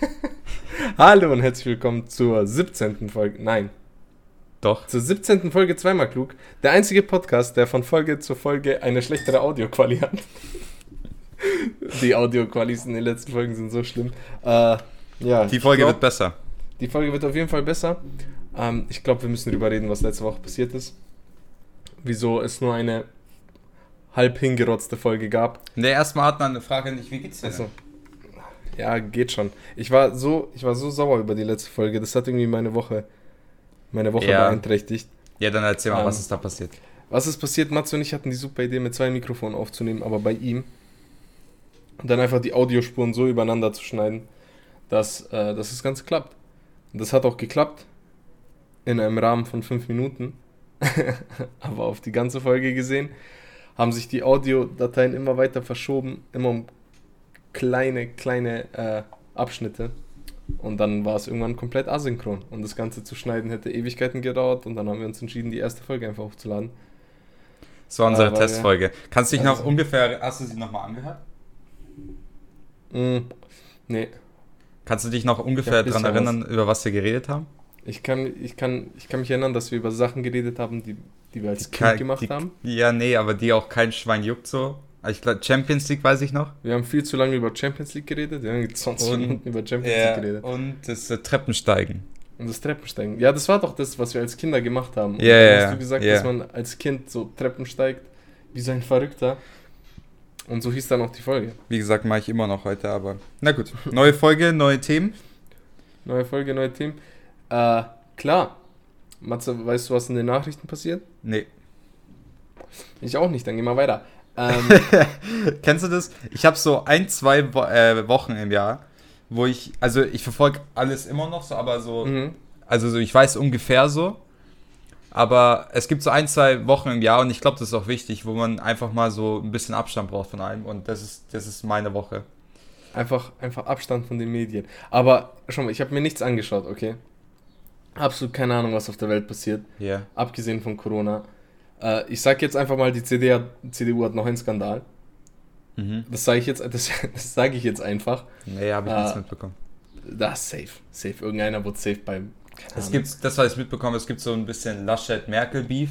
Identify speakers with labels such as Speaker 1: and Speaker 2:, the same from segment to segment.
Speaker 1: Hallo und herzlich willkommen zur 17. Folge. Nein.
Speaker 2: Doch.
Speaker 1: Zur 17. Folge zweimal klug. Der einzige Podcast, der von Folge zu Folge eine schlechtere Audioquali hat. Die Audioqualis in den letzten Folgen sind so schlimm. Äh, ja,
Speaker 2: Die Folge
Speaker 1: glaub,
Speaker 2: wird besser.
Speaker 1: Die Folge wird auf jeden Fall besser. Ähm, ich glaube, wir müssen darüber reden, was letzte Woche passiert ist. Wieso es nur eine halb hingerotzte Folge gab.
Speaker 2: Ne, erstmal hat man eine Frage nicht, wie geht's dir?
Speaker 1: Also? Ja, geht schon. Ich war so, ich war so sauer über die letzte Folge. Das hat irgendwie meine Woche, meine Woche
Speaker 2: Ja.
Speaker 1: beeinträchtigt.
Speaker 2: Ja, dann erzähl mal,
Speaker 1: Ähm,
Speaker 2: was ist da passiert?
Speaker 1: Was ist passiert? Matze und ich hatten die super Idee, mit zwei Mikrofonen aufzunehmen, aber bei ihm. Und dann einfach die Audiospuren so übereinander zu schneiden, dass, äh, dass das Ganze klappt. Und das hat auch geklappt. In einem Rahmen von fünf Minuten. aber auf die ganze Folge gesehen, haben sich die Audiodateien immer weiter verschoben, immer um kleine, kleine äh, Abschnitte. Und dann war es irgendwann komplett asynchron. Und das Ganze zu schneiden hätte Ewigkeiten gedauert. Und dann haben wir uns entschieden, die erste Folge einfach hochzuladen.
Speaker 2: Das war unsere
Speaker 1: aber,
Speaker 2: Testfolge. Kannst du dich noch
Speaker 1: Also-
Speaker 2: ungefähr, hast du sie nochmal angehört?
Speaker 1: Mm, nee,
Speaker 2: Kannst du dich noch ungefähr
Speaker 1: Ja,
Speaker 2: daran erinnern, über was wir geredet haben?
Speaker 1: ich kann, ich, kann, ich kann mich erinnern, dass wir über Sachen geredet haben, die, die wir als Kind
Speaker 2: Kein-
Speaker 1: gemacht
Speaker 2: die,
Speaker 1: haben.
Speaker 2: Ja, nee, aber die auch kein Schwein juckt so. Ich glaube, Champions League weiß ich noch.
Speaker 1: Wir haben viel zu lange über Champions League geredet. Wir haben 20
Speaker 2: Und-
Speaker 1: Minuten über Champions League geredet.
Speaker 2: und das äh, Treppensteigen.
Speaker 1: Und das Treppensteigen. Ja, das war doch das, was wir als Kinder gemacht haben.
Speaker 2: Ja,
Speaker 1: dann
Speaker 2: ja,
Speaker 1: hast du gesagt, dass man als Kind so Treppen steigt, wie so ein Verrückter. Und so hieß dann auch die Folge.
Speaker 2: Wie gesagt, mache ich immer noch heute, aber na gut. Neue Folge, neue Themen.
Speaker 1: Neue Folge, neue Themen. Äh, klar. Matze, weißt du, was in den Nachrichten passiert?
Speaker 2: Nee.
Speaker 1: Ich auch nicht, dann geh mal weiter. Ähm,
Speaker 2: Kennst du das? Ich habe so ein, zwei Wo äh, Wochen im Jahr, wo ich, also ich verfolge alles immer noch so, aber so,
Speaker 1: mhm.
Speaker 2: also so, ich weiß ungefähr so, aber es gibt so ein, zwei Wochen im Jahr und ich glaube, das ist auch wichtig, wo man einfach mal so ein bisschen Abstand braucht von allem und das ist, das ist meine Woche.
Speaker 1: Einfach, einfach Abstand von den Medien. Aber schau mal, ich habe mir nichts angeschaut, okay? Absolut keine Ahnung, was auf der Welt passiert,
Speaker 2: Ja.
Speaker 1: abgesehen von Corona. Äh, ich sag jetzt einfach mal, die CD hat, CDU hat noch einen Skandal.
Speaker 2: Mhm.
Speaker 1: Das sage ich jetzt, das, das sage ich jetzt einfach.
Speaker 2: Nee, habe ich
Speaker 1: Ah.
Speaker 2: nichts mitbekommen.
Speaker 1: Das ist safe. Safe. Irgendeiner wird safe beim.
Speaker 2: Es gibt, das, was ich mitbekomme, es gibt so ein bisschen Laschet-Merkel-Beef.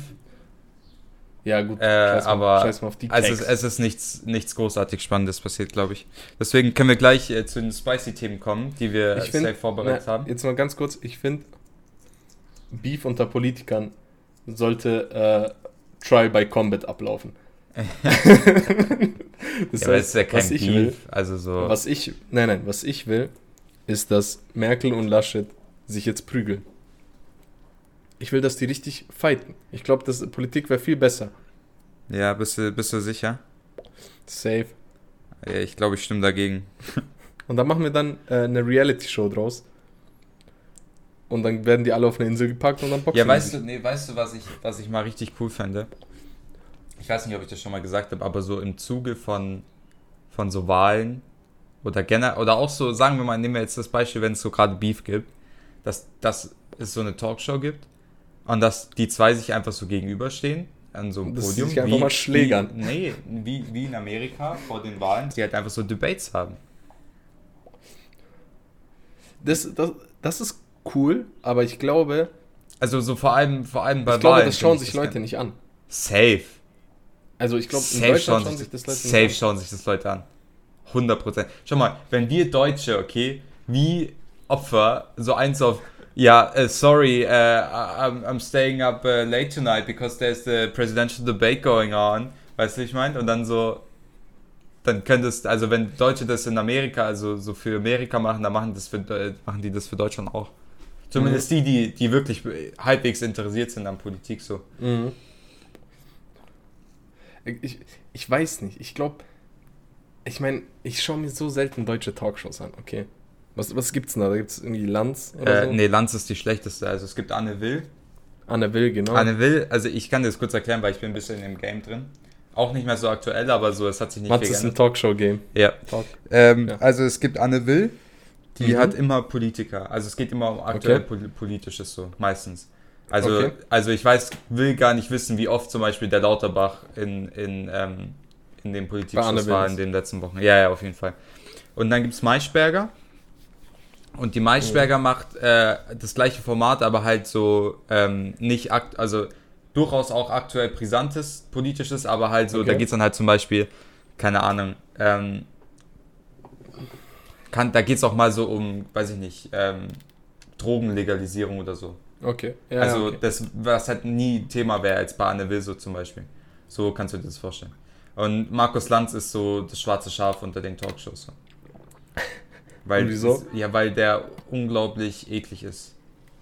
Speaker 1: Ja, gut.
Speaker 2: Äh,
Speaker 1: scheiß mal,
Speaker 2: aber
Speaker 1: scheiß mal auf die
Speaker 2: Also es, es ist nichts, nichts großartig Spannendes passiert, glaube ich. Deswegen können wir gleich äh, zu den Spicy-Themen kommen, die wir
Speaker 1: Ich find-
Speaker 2: safe vorbereitet
Speaker 1: Na,
Speaker 2: haben.
Speaker 1: Jetzt mal ganz kurz, ich finde, Beef unter Politikern sollte äh, Trial by Combat ablaufen. das
Speaker 2: ja, aber es ist ja kein
Speaker 1: was ich will,
Speaker 2: Also so.
Speaker 1: was ich, nein, nein, was ich will, ist, dass Merkel und Laschet sich jetzt prügeln. Ich will, dass die richtig fighten. Ich glaube, dass Politik wäre viel besser.
Speaker 2: Ja, bist du, bist du sicher?
Speaker 1: Safe.
Speaker 2: Ja, ich glaube, ich stimme dagegen.
Speaker 1: Und dann machen wir dann äh, eine Reality-Show draus. Und dann werden die alle auf eine Insel gepackt und dann boxen
Speaker 2: Ja, weißt du, nee, weißt du, was ich, was ich mal richtig cool fände? Ich weiß nicht, ob ich das schon mal gesagt habe, aber so im Zuge von, von so Wahlen oder generell, oder auch so, sagen wir mal, nehmen wir jetzt das Beispiel, wenn es so gerade Beef gibt, dass, dass es so eine Talkshow gibt und dass die zwei sich einfach so gegenüberstehen an so einem
Speaker 1: sie
Speaker 2: Podium.
Speaker 1: sich einfach mal schlägern.
Speaker 2: Wie, nee, wie, wie in Amerika vor den Wahlen, die halt einfach so Debates haben.
Speaker 1: Das, das, das ist cool, aber ich glaube,
Speaker 2: Also so vor allem, vor allem bei
Speaker 1: ich glaube,
Speaker 2: Wahlen.
Speaker 1: das schauen sich
Speaker 2: das
Speaker 1: Leute nicht an.
Speaker 2: Safe.
Speaker 1: Also ich glaube, in
Speaker 2: Safe
Speaker 1: Deutschland
Speaker 2: schauen
Speaker 1: schauen
Speaker 2: sich,
Speaker 1: das Leute
Speaker 2: safe
Speaker 1: nicht
Speaker 2: schauen sich das Leute an. 100%. Schau mal, wenn wir Deutsche, okay, wie Opfer so eins auf, ja, äh, sorry, uh, I'm, I'm staying up uh, late tonight because there's the presidential debate going on, weißt du, wie ich meine? Und dann so, dann könntest, also wenn Deutsche das in Amerika, also so für Amerika machen, dann machen, das für, machen die das für Deutschland auch. Zumindest die, die, die wirklich halbwegs interessiert sind an Politik so.
Speaker 1: Mhm. Ich, ich weiß nicht, ich glaube, ich meine, ich schaue mir so selten deutsche Talkshows an, okay. Was, was gibt's denn da? Da gibt's irgendwie Lanz oder
Speaker 2: Äh,
Speaker 1: so?
Speaker 2: nee, Lanz ist die schlechteste. Also es gibt Anne Will,
Speaker 1: Anne Will, genau.
Speaker 2: Anne Will, also ich kann das kurz erklären, weil ich bin ein bisschen im Game drin. Auch nicht mehr so aktuell, aber so, es hat sich nicht
Speaker 1: Mats
Speaker 2: viel
Speaker 1: ist ein. Talkshow-Game.
Speaker 2: Ja.
Speaker 1: Talk.
Speaker 2: Ähm,
Speaker 1: Ja.
Speaker 2: Also es gibt Anne Will, die
Speaker 1: Mhm.
Speaker 2: hat immer Politiker. Also es geht immer um aktuell
Speaker 1: Okay.
Speaker 2: pol- politisches so, meistens. Also,
Speaker 1: Okay.
Speaker 2: also ich weiß, will gar nicht wissen, wie oft zum Beispiel der Lauterbach in, in, ähm, in den
Speaker 1: Will
Speaker 2: war in den letzten Wochen. Ja, ja, auf jeden Fall. Und dann gibt es Maischberger. Und die Maischberger macht äh, das gleiche Format, aber halt so ähm, nicht, akt also durchaus auch aktuell brisantes, politisches, aber halt so,
Speaker 1: Okay.
Speaker 2: da geht es dann halt zum Beispiel, keine Ahnung, ähm, kann, da geht es auch mal so um, weiß ich nicht, ähm, Drogenlegalisierung oder so.
Speaker 1: Okay. Ja,
Speaker 2: also
Speaker 1: okay.
Speaker 2: das, was halt nie Thema wäre als bei Anne Will so zum Beispiel. So kannst du dir das vorstellen. Und Markus Lanz ist so das schwarze Schaf unter den Talkshows. Weil,
Speaker 1: Und wieso?
Speaker 2: Ja, weil der unglaublich eklig ist.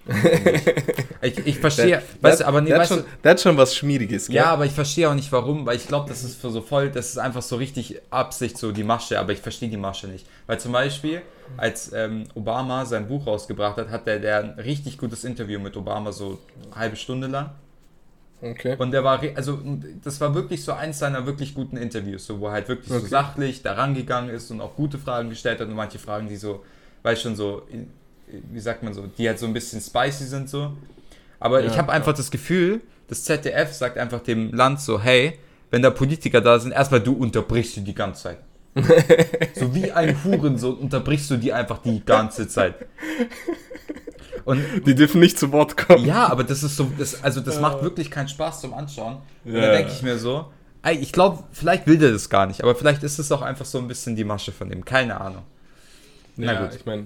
Speaker 2: ich, ich verstehe, weißt du, aber nee, weißt
Speaker 1: schon, hat schon was Schmieriges, gell?
Speaker 2: ja, aber ich verstehe auch nicht warum, weil ich glaube, das ist für so voll, das ist einfach so richtig Absicht, so die Masche, aber ich verstehe die Masche nicht. Weil zum Beispiel, als ähm, Obama sein Buch rausgebracht hat, hat der, der ein richtig gutes Interview mit Obama, so eine halbe Stunde lang.
Speaker 1: Okay.
Speaker 2: Und der war, also das war wirklich so eins seiner wirklich guten Interviews, so, wo er halt wirklich so
Speaker 1: Okay.
Speaker 2: sachlich da rangegangen ist und auch gute Fragen gestellt hat und manche Fragen, die so, weiß schon so, wie sagt man so, die halt so ein bisschen spicy sind so. Aber
Speaker 1: Ja,
Speaker 2: ich habe einfach das Gefühl, das ZDF sagt einfach dem Land so, hey, wenn da Politiker da sind, erstmal du unterbrichst du die ganze Zeit. so wie ein Hurensohn unterbrichst du die einfach die ganze Zeit. Und
Speaker 1: Die dürfen nicht zu Wort kommen.
Speaker 2: ja, aber das ist so, das, also das macht wirklich keinen Spaß zum Anschauen. Und
Speaker 1: Ja.
Speaker 2: da denke ich mir so, ey, ich glaube, vielleicht will der das gar nicht, aber vielleicht ist es auch einfach so ein bisschen die Masche von dem, keine Ahnung. Na
Speaker 1: ja,
Speaker 2: gut.
Speaker 1: ich meine,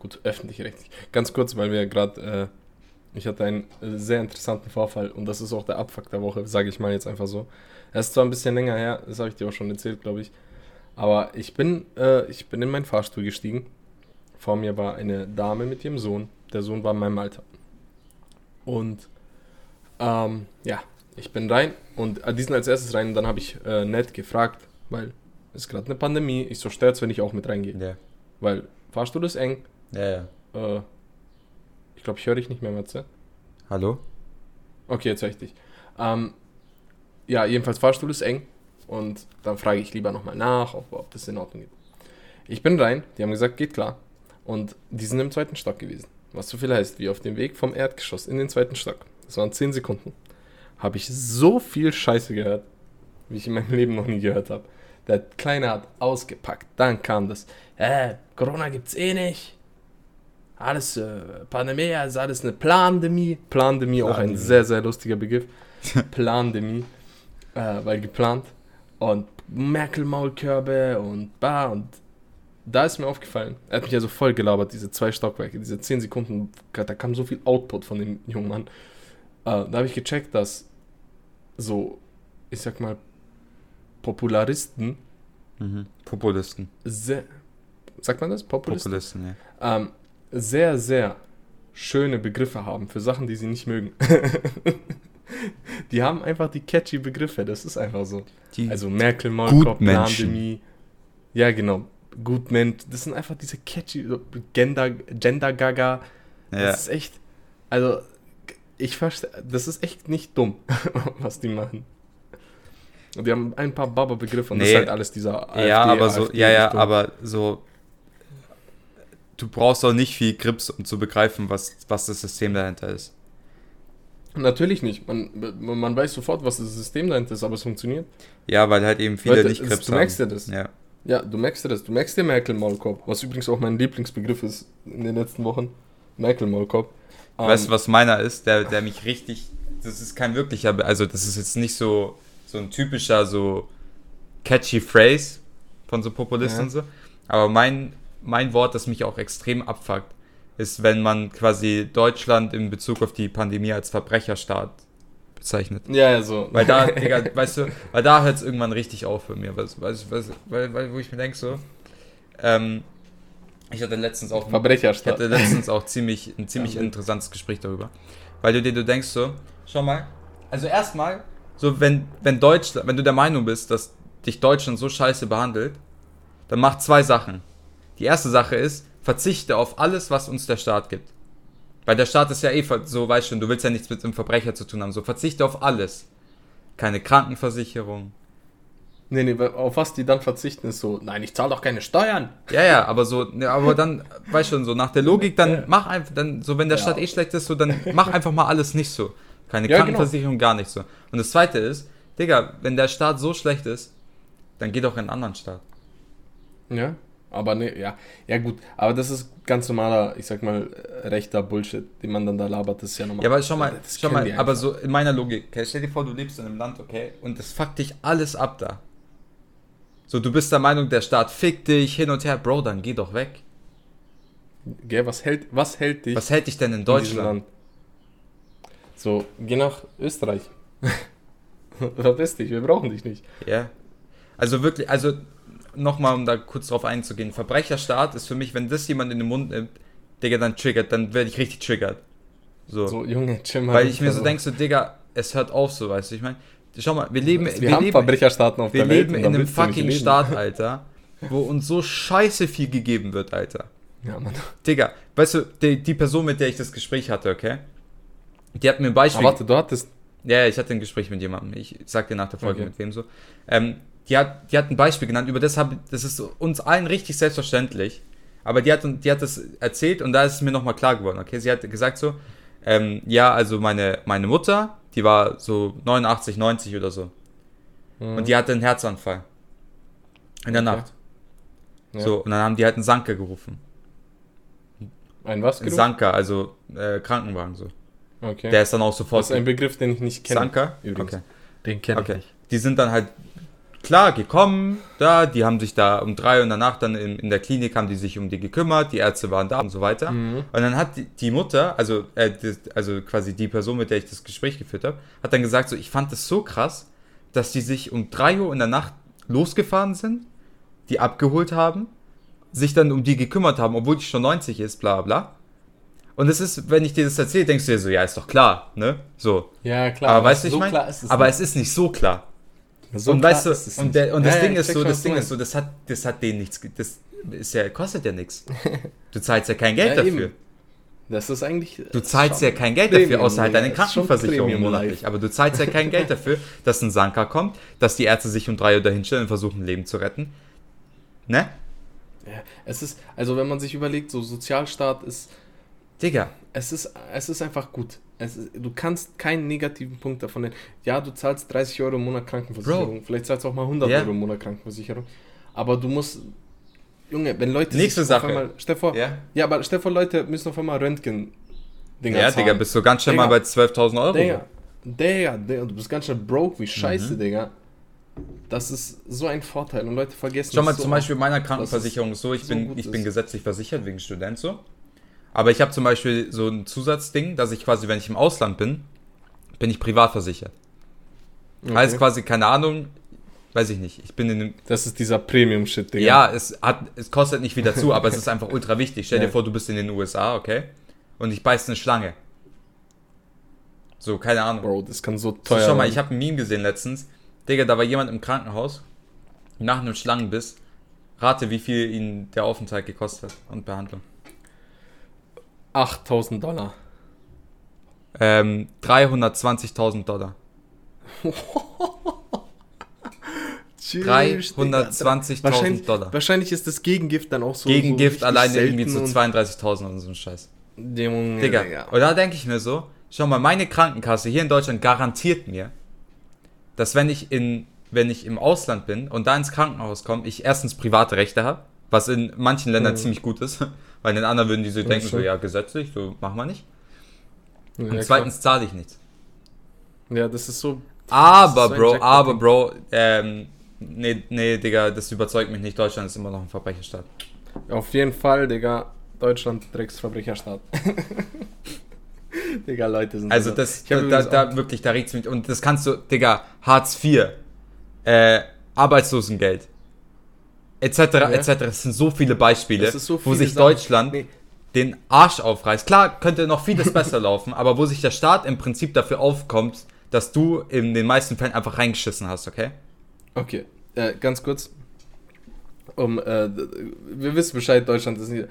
Speaker 1: gut, öffentlich-rechtlich. Ganz kurz, weil wir gerade, äh, ich hatte einen äh, sehr interessanten Vorfall und das ist auch der Abfuck der Woche, sage ich mal jetzt einfach so. Er ist zwar ein bisschen länger her, das habe ich dir auch schon erzählt, glaube ich, aber ich bin, äh, ich bin in meinen Fahrstuhl gestiegen. Vor mir war eine Dame mit ihrem Sohn. Der Sohn war in meinem Alter. Und ähm, ja, ich bin rein und äh, die sind als erstes rein und dann habe ich äh, nett gefragt, weil es ist gerade eine Pandemie, ich so stört's, wenn ich auch mit reingehe.
Speaker 2: Ja,
Speaker 1: Weil Fahrstuhl ist eng.
Speaker 2: Ja, ja.
Speaker 1: Äh, ich glaube, ich höre dich nicht mehr, Matze.
Speaker 2: Hallo?
Speaker 1: Okay, jetzt höre ich dich. Ähm, ja, jedenfalls Fahrstuhl ist eng. Und dann frage ich lieber nochmal nach, ob, ob das in Ordnung geht. Ich bin rein, die haben gesagt, geht klar. Und die sind im zweiten Stock gewesen. Was so viel heißt, wie auf dem Weg vom Erdgeschoss in den zweiten Stock. Das waren 10 Sekunden. Habe ich so viel Scheiße gehört, wie ich in meinem Leben noch nie gehört habe. Der Kleine hat ausgepackt. Dann kam das. Äh, Corona gibt's eh nicht. Alles, äh, Pandemie, ist alles eine Plandemie. Plandemie, auch ein sehr, sehr lustiger Begriff. Plandemie, äh, weil geplant. Und Merkel-Maulkörbe und bah und da ist mir aufgefallen, er hat mich also voll gelabert, diese zwei Stockwerke, diese 10 Sekunden, da kam so viel Output von dem jungen Mann. Äh, da habe ich gecheckt, dass so, ich sag mal, Popularisten,
Speaker 2: Mhm. Populisten.
Speaker 1: sehr, sagt man das? Populisten?
Speaker 2: Populisten, ja.
Speaker 1: ähm, sehr, sehr schöne Begriffe haben für Sachen, die sie nicht mögen. die haben einfach die catchy Begriffe, das ist einfach so.
Speaker 2: Die,
Speaker 1: Also Merkel,
Speaker 2: Gutmenschen.
Speaker 1: Pandemie. Ja, genau. Gutmensch. Das sind einfach diese catchy so Gender, Gender Gaga.
Speaker 2: ja.
Speaker 1: Das ist echt. Also, ich verstehe. Das ist echt nicht dumm, was die machen. Und die haben ein paar Baba-Begriffe und das
Speaker 2: Nee.
Speaker 1: ist halt alles dieser
Speaker 2: ja, aber so,
Speaker 1: AfD
Speaker 2: ja, ja,
Speaker 1: Richtung.
Speaker 2: aber so, du brauchst auch nicht viel Grips, um zu begreifen, was, was das System dahinter ist.
Speaker 1: Natürlich nicht. Man, man weiß sofort, was das System dahinter ist, aber es funktioniert.
Speaker 2: Ja, weil halt eben viele
Speaker 1: Leute,
Speaker 2: nicht Grips
Speaker 1: du
Speaker 2: haben.
Speaker 1: merkst ja das.
Speaker 2: Ja.
Speaker 1: Ja, du merkst dir das. Du merkst dir Merkel-Maulkorb, was übrigens auch mein Lieblingsbegriff ist in den letzten Wochen. Merkel-Maulkorb. Ähm,
Speaker 2: Weißt du, was meiner ist, der, der mich richtig. Das ist kein wirklicher, also das ist jetzt nicht so, so ein typischer, so catchy Phrase von so Populisten
Speaker 1: Ja.
Speaker 2: und so. Aber mein, mein Wort, das mich auch extrem abfuckt, ist, wenn man quasi Deutschland in Bezug auf die Pandemie als Verbrecherstaat bezeichnet.
Speaker 1: Ja, ja, so.
Speaker 2: Weil da, Digga, weißt du, weil da hört es irgendwann richtig auf für mir. Was, was, was, weil, weil, wo ich mir denke so, ähm, ich hatte letztens auch ich
Speaker 1: Verbrecherstaat.
Speaker 2: hatte letztens auch ziemlich, ein ziemlich
Speaker 1: Ja.
Speaker 2: interessantes Gespräch darüber. Weil du dir, du denkst so, schau mal, also erstmal, so wenn, wenn Deutschland, wenn du der Meinung bist, dass dich Deutschland so scheiße behandelt, dann mach zwei Sachen. Die erste Sache ist, verzichte auf alles, was uns der Staat gibt. Weil der Staat ist ja eh so, weißt schon, du willst ja nichts mit dem Verbrecher zu tun haben. So, verzichte auf alles. Keine Krankenversicherung.
Speaker 1: Nee, nee, auf was die dann verzichten, ist so, nein, ich zahle doch keine Steuern.
Speaker 2: Ja, ja, aber so, ne, aber dann, weißt schon, so nach der Logik, dann mach einfach, dann, so wenn der
Speaker 1: Ja.
Speaker 2: Staat eh schlecht ist, so, dann mach einfach mal alles nicht so. Keine
Speaker 1: Ja, genau.
Speaker 2: Krankenversicherung, gar nicht so. Und das zweite ist, Digga, wenn der Staat so schlecht ist, dann geh doch in einen anderen Staat.
Speaker 1: Ja. Aber ne, ja, ja gut, aber das ist ganz normaler, ich sag mal, äh, rechter Bullshit, den man dann da labert, das ist ja normal.
Speaker 2: Ja, aber schau mal,
Speaker 1: Das
Speaker 2: schau mal, aber so in meiner Logik, okay, stell dir vor, du lebst in einem Land, okay, und das fuckt dich alles ab da. So, du bist der Meinung, der Staat fickt dich hin und her, Bro, dann geh doch weg.
Speaker 1: Gell, was hält, was hält dich
Speaker 2: Was hält dich denn in
Speaker 1: in
Speaker 2: Deutschland?
Speaker 1: Land? So, geh nach Österreich. Verpiss dich, wir brauchen dich nicht.
Speaker 2: Ja. Also wirklich, also nochmal, um da kurz drauf einzugehen, Verbrecherstaat ist für mich, wenn das jemand in den Mund nimmt, Digga, dann triggert, dann werde ich richtig triggert. So.
Speaker 1: So, Junge, chill mal.
Speaker 2: Weil ich mir so
Speaker 1: Also,
Speaker 2: denke, so, Digga, es hört auf so, weißt du, ich meine, schau mal, wir leben,
Speaker 1: Wir,
Speaker 2: wir
Speaker 1: haben
Speaker 2: leben,
Speaker 1: Verbrecherstaaten auf
Speaker 2: wir
Speaker 1: der Welt.
Speaker 2: leben in einem fucking. Staat, Alter, wo uns so scheiße viel gegeben wird, Alter.
Speaker 1: Ja, Mann.
Speaker 2: Digga, weißt du, die, die Person, mit der ich das Gespräch hatte, okay? Die hat mir ein Beispiel.
Speaker 1: Aber warte, du hattest.
Speaker 2: Ja, ja, ich hatte ein Gespräch mit jemandem. Ich sag dir nach der Folge
Speaker 1: Okay.
Speaker 2: mit wem so. Ähm, die, hat, die hat ein Beispiel genannt, über das habe das ist uns allen richtig selbstverständlich. Aber die hat, die hat das erzählt und da ist es mir nochmal klar geworden, okay? Sie hat gesagt so, ähm, ja, also meine, meine Mutter, die war so 89, 90 oder so. Und die hatte einen Herzanfall. In der
Speaker 1: Okay.
Speaker 2: Nacht.
Speaker 1: Ja.
Speaker 2: So, und dann haben die halt einen Sanker gerufen.
Speaker 1: Ein was?
Speaker 2: Ein? Sanker, also äh, Krankenwagen so.
Speaker 1: Okay.
Speaker 2: Der ist dann auch sofort.
Speaker 1: das ist ein Begriff, den ich nicht kenne.
Speaker 2: Sanker?
Speaker 1: übrigens.
Speaker 2: Okay.
Speaker 1: Den kenne
Speaker 2: Okay. Die sind dann halt klar gekommen, da, die haben sich da um drei Uhr in der Nacht dann in, in der Klinik haben die sich um die gekümmert, die Ärzte waren da und so weiter.
Speaker 1: Mhm.
Speaker 2: Und dann hat die, die Mutter, also, äh, das, also quasi die Person, mit der ich das Gespräch geführt habe, hat dann gesagt, so, ich fand das so krass, dass die sich um drei Uhr in der Nacht losgefahren sind, die abgeholt haben, sich dann um die gekümmert haben, obwohl die schon 90 ist, bla bla. Und es ist, wenn ich dir das erzähle, denkst du dir so, ja, ist doch klar, ne? So.
Speaker 1: Ja, klar.
Speaker 2: aber weißt du,
Speaker 1: so
Speaker 2: ich meine, aber
Speaker 1: nicht.
Speaker 2: es ist nicht so klar
Speaker 1: so
Speaker 2: und weißt du, und, der, und das
Speaker 1: Ja,
Speaker 2: Ding
Speaker 1: ja,
Speaker 2: ist so, das Ding ist so, das hat, das hat denen nichts, das ist ja, kostet ja nichts. Du zahlst ja kein Geld
Speaker 1: Ja,
Speaker 2: dafür.
Speaker 1: eben. Das ist eigentlich.
Speaker 2: Du zahlst ja kein Geld
Speaker 1: Premium,
Speaker 2: dafür, außer halt deine Krankenversicherung monatlich. Aber du zahlst ja kein Geld dafür, dass ein Sanker kommt, dass die Ärzte sich um drei Uhr dahinstellen und versuchen, ein Leben zu retten. Ne?
Speaker 1: Ja, es ist, also wenn man sich überlegt, so Sozialstaat ist,
Speaker 2: Digga.
Speaker 1: es ist, es ist einfach gut. Es ist, du kannst keinen negativen Punkt davon nennen. Ja, du zahlst 30 Euro im Monat Krankenversicherung. Vielleicht zahlst du auch mal 100
Speaker 2: Ja.
Speaker 1: Euro im Monat Krankenversicherung. Aber du musst, Junge, wenn Leute
Speaker 2: Nächste Sache.
Speaker 1: Einmal, stell vor, ja.
Speaker 2: Ja,
Speaker 1: aber stell vor, Leute müssen auf einmal Röntgen Dinger
Speaker 2: ja
Speaker 1: zahlen.
Speaker 2: Digga, bist du ganz schnell
Speaker 1: Digga.
Speaker 2: mal bei 12.000 Euro.
Speaker 1: Digga, Digga, Digga, du bist ganz schön broke, wie
Speaker 2: Mhm.
Speaker 1: scheiße, Digga. Das ist so ein Vorteil und Leute vergessen
Speaker 2: Schau mal,
Speaker 1: so
Speaker 2: zum Beispiel meiner Krankenversicherung ist so, ich
Speaker 1: so
Speaker 2: bin, ich bin gesetzlich versichert wegen Student so. Aber ich habe zum Beispiel so ein Zusatzding, dass ich quasi, wenn ich im Ausland bin, bin ich privat versichert.
Speaker 1: Okay.
Speaker 2: Heißt quasi, keine Ahnung, weiß ich nicht, ich bin in einem,
Speaker 1: Das ist dieser Premium-Shit, Digga.
Speaker 2: ja, es hat, es kostet nicht viel dazu, aber es ist einfach ultra wichtig. Stell dir
Speaker 1: Ja.
Speaker 2: vor, du bist in den USA, okay? Und ich beiß eine Schlange. So, keine Ahnung.
Speaker 1: Bro, das kann so
Speaker 2: So,
Speaker 1: teuer
Speaker 2: schau mal, ich habe ein Meme gesehen letztens. Digga, da war jemand im Krankenhaus nach einem Schlangenbiss. Rate, wie viel ihn der Aufenthalt gekostet hat und Behandlung.
Speaker 1: 8000 Dollar.
Speaker 2: Ähm, 320.000 Dollar. 320.000
Speaker 1: wahrscheinlich,
Speaker 2: Dollar.
Speaker 1: Wahrscheinlich ist das Gegengift dann auch so.
Speaker 2: Gegengift
Speaker 1: so
Speaker 2: alleine irgendwie so
Speaker 1: selten
Speaker 2: 32.000 und so ein Scheiß.
Speaker 1: und- Junge,
Speaker 2: Digga.
Speaker 1: Digga.
Speaker 2: Und da denke ich mir so, schau mal, meine Krankenkasse hier in Deutschland garantiert mir, dass wenn ich in, wenn ich im Ausland bin und da ins Krankenhaus komme, ich erstens private Rechte habe, was in manchen Ländern
Speaker 1: Mhm.
Speaker 2: ziemlich gut ist, weil den anderen würden die so denken, so ja, gesetzlich, so machen wir nicht.
Speaker 1: Ja,
Speaker 2: Und zweitens zahle ich nichts.
Speaker 1: Ja, das ist so.
Speaker 2: Aber,
Speaker 1: ist so
Speaker 2: Bro, aber, Bro, ähm, nee, nee, Digga, das überzeugt mich nicht. Deutschland ist immer noch ein Verbrecherstaat.
Speaker 1: Auf jeden Fall, Digga. Deutschland, Drecksverbrecherstaat. Digga, Leute sind.
Speaker 2: Also
Speaker 1: so-
Speaker 2: das, da, da,
Speaker 1: auch-
Speaker 2: wirklich, da regt's mich. Und das kannst du, Digga, Hartz IV, äh, Arbeitslosengeld, etc., etc. Es sind so viele Beispiele,
Speaker 1: so
Speaker 2: wo
Speaker 1: viele
Speaker 2: sich
Speaker 1: Sachen.
Speaker 2: Deutschland
Speaker 1: Nee.
Speaker 2: den Arsch aufreißt. Klar, könnte noch vieles besser laufen, aber wo sich der Staat im Prinzip dafür aufkommt, dass du in den meisten Fällen einfach reingeschissen hast, okay?
Speaker 1: Okay, äh, ganz kurz. Um, äh, wir wissen Bescheid, Deutschland ist nicht.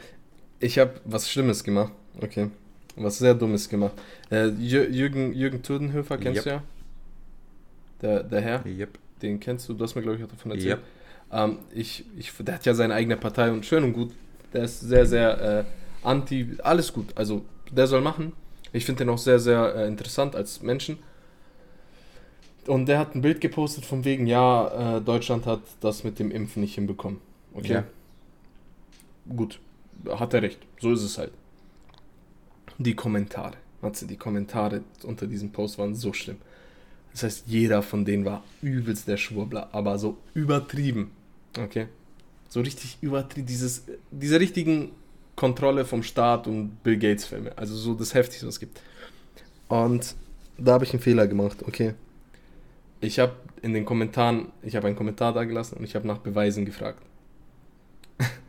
Speaker 1: Ich habe was Schlimmes gemacht. Okay. Was sehr Dummes gemacht. Äh, Jür- Jürgen, Jürgen Türdenhöfer kennst
Speaker 2: Yep.
Speaker 1: du ja? Der, der Herr,
Speaker 2: Yep.
Speaker 1: den kennst du, du hast mir, glaube ich, auch davon erzählt.
Speaker 2: Yep.
Speaker 1: Ähm, ich, ich, der hat ja seine eigene Partei und schön und gut. Der ist sehr, sehr äh, anti. Alles gut. Also, der soll machen. Ich finde den auch sehr, sehr äh, interessant als Menschen. Und der hat ein Bild gepostet von wegen, ja, äh, Deutschland hat das mit dem Impfen nicht hinbekommen. Okay.
Speaker 2: Ja.
Speaker 1: gut, hat er recht. So ist es halt. Die Kommentare. Matze, die Kommentare unter diesem Post waren so schlimm. Das heißt, jeder von denen war übelst der Schwurbler, aber so übertrieben. Okay? So richtig übertrieben. Dieses, diese richtigen Kontrolle vom Staat und Bill Gates Filme. Also so das Heftigste, was es gibt. Und da habe ich einen Fehler gemacht, okay. Ich habe in den Kommentaren, ich habe einen Kommentar da gelassen und ich habe nach Beweisen gefragt.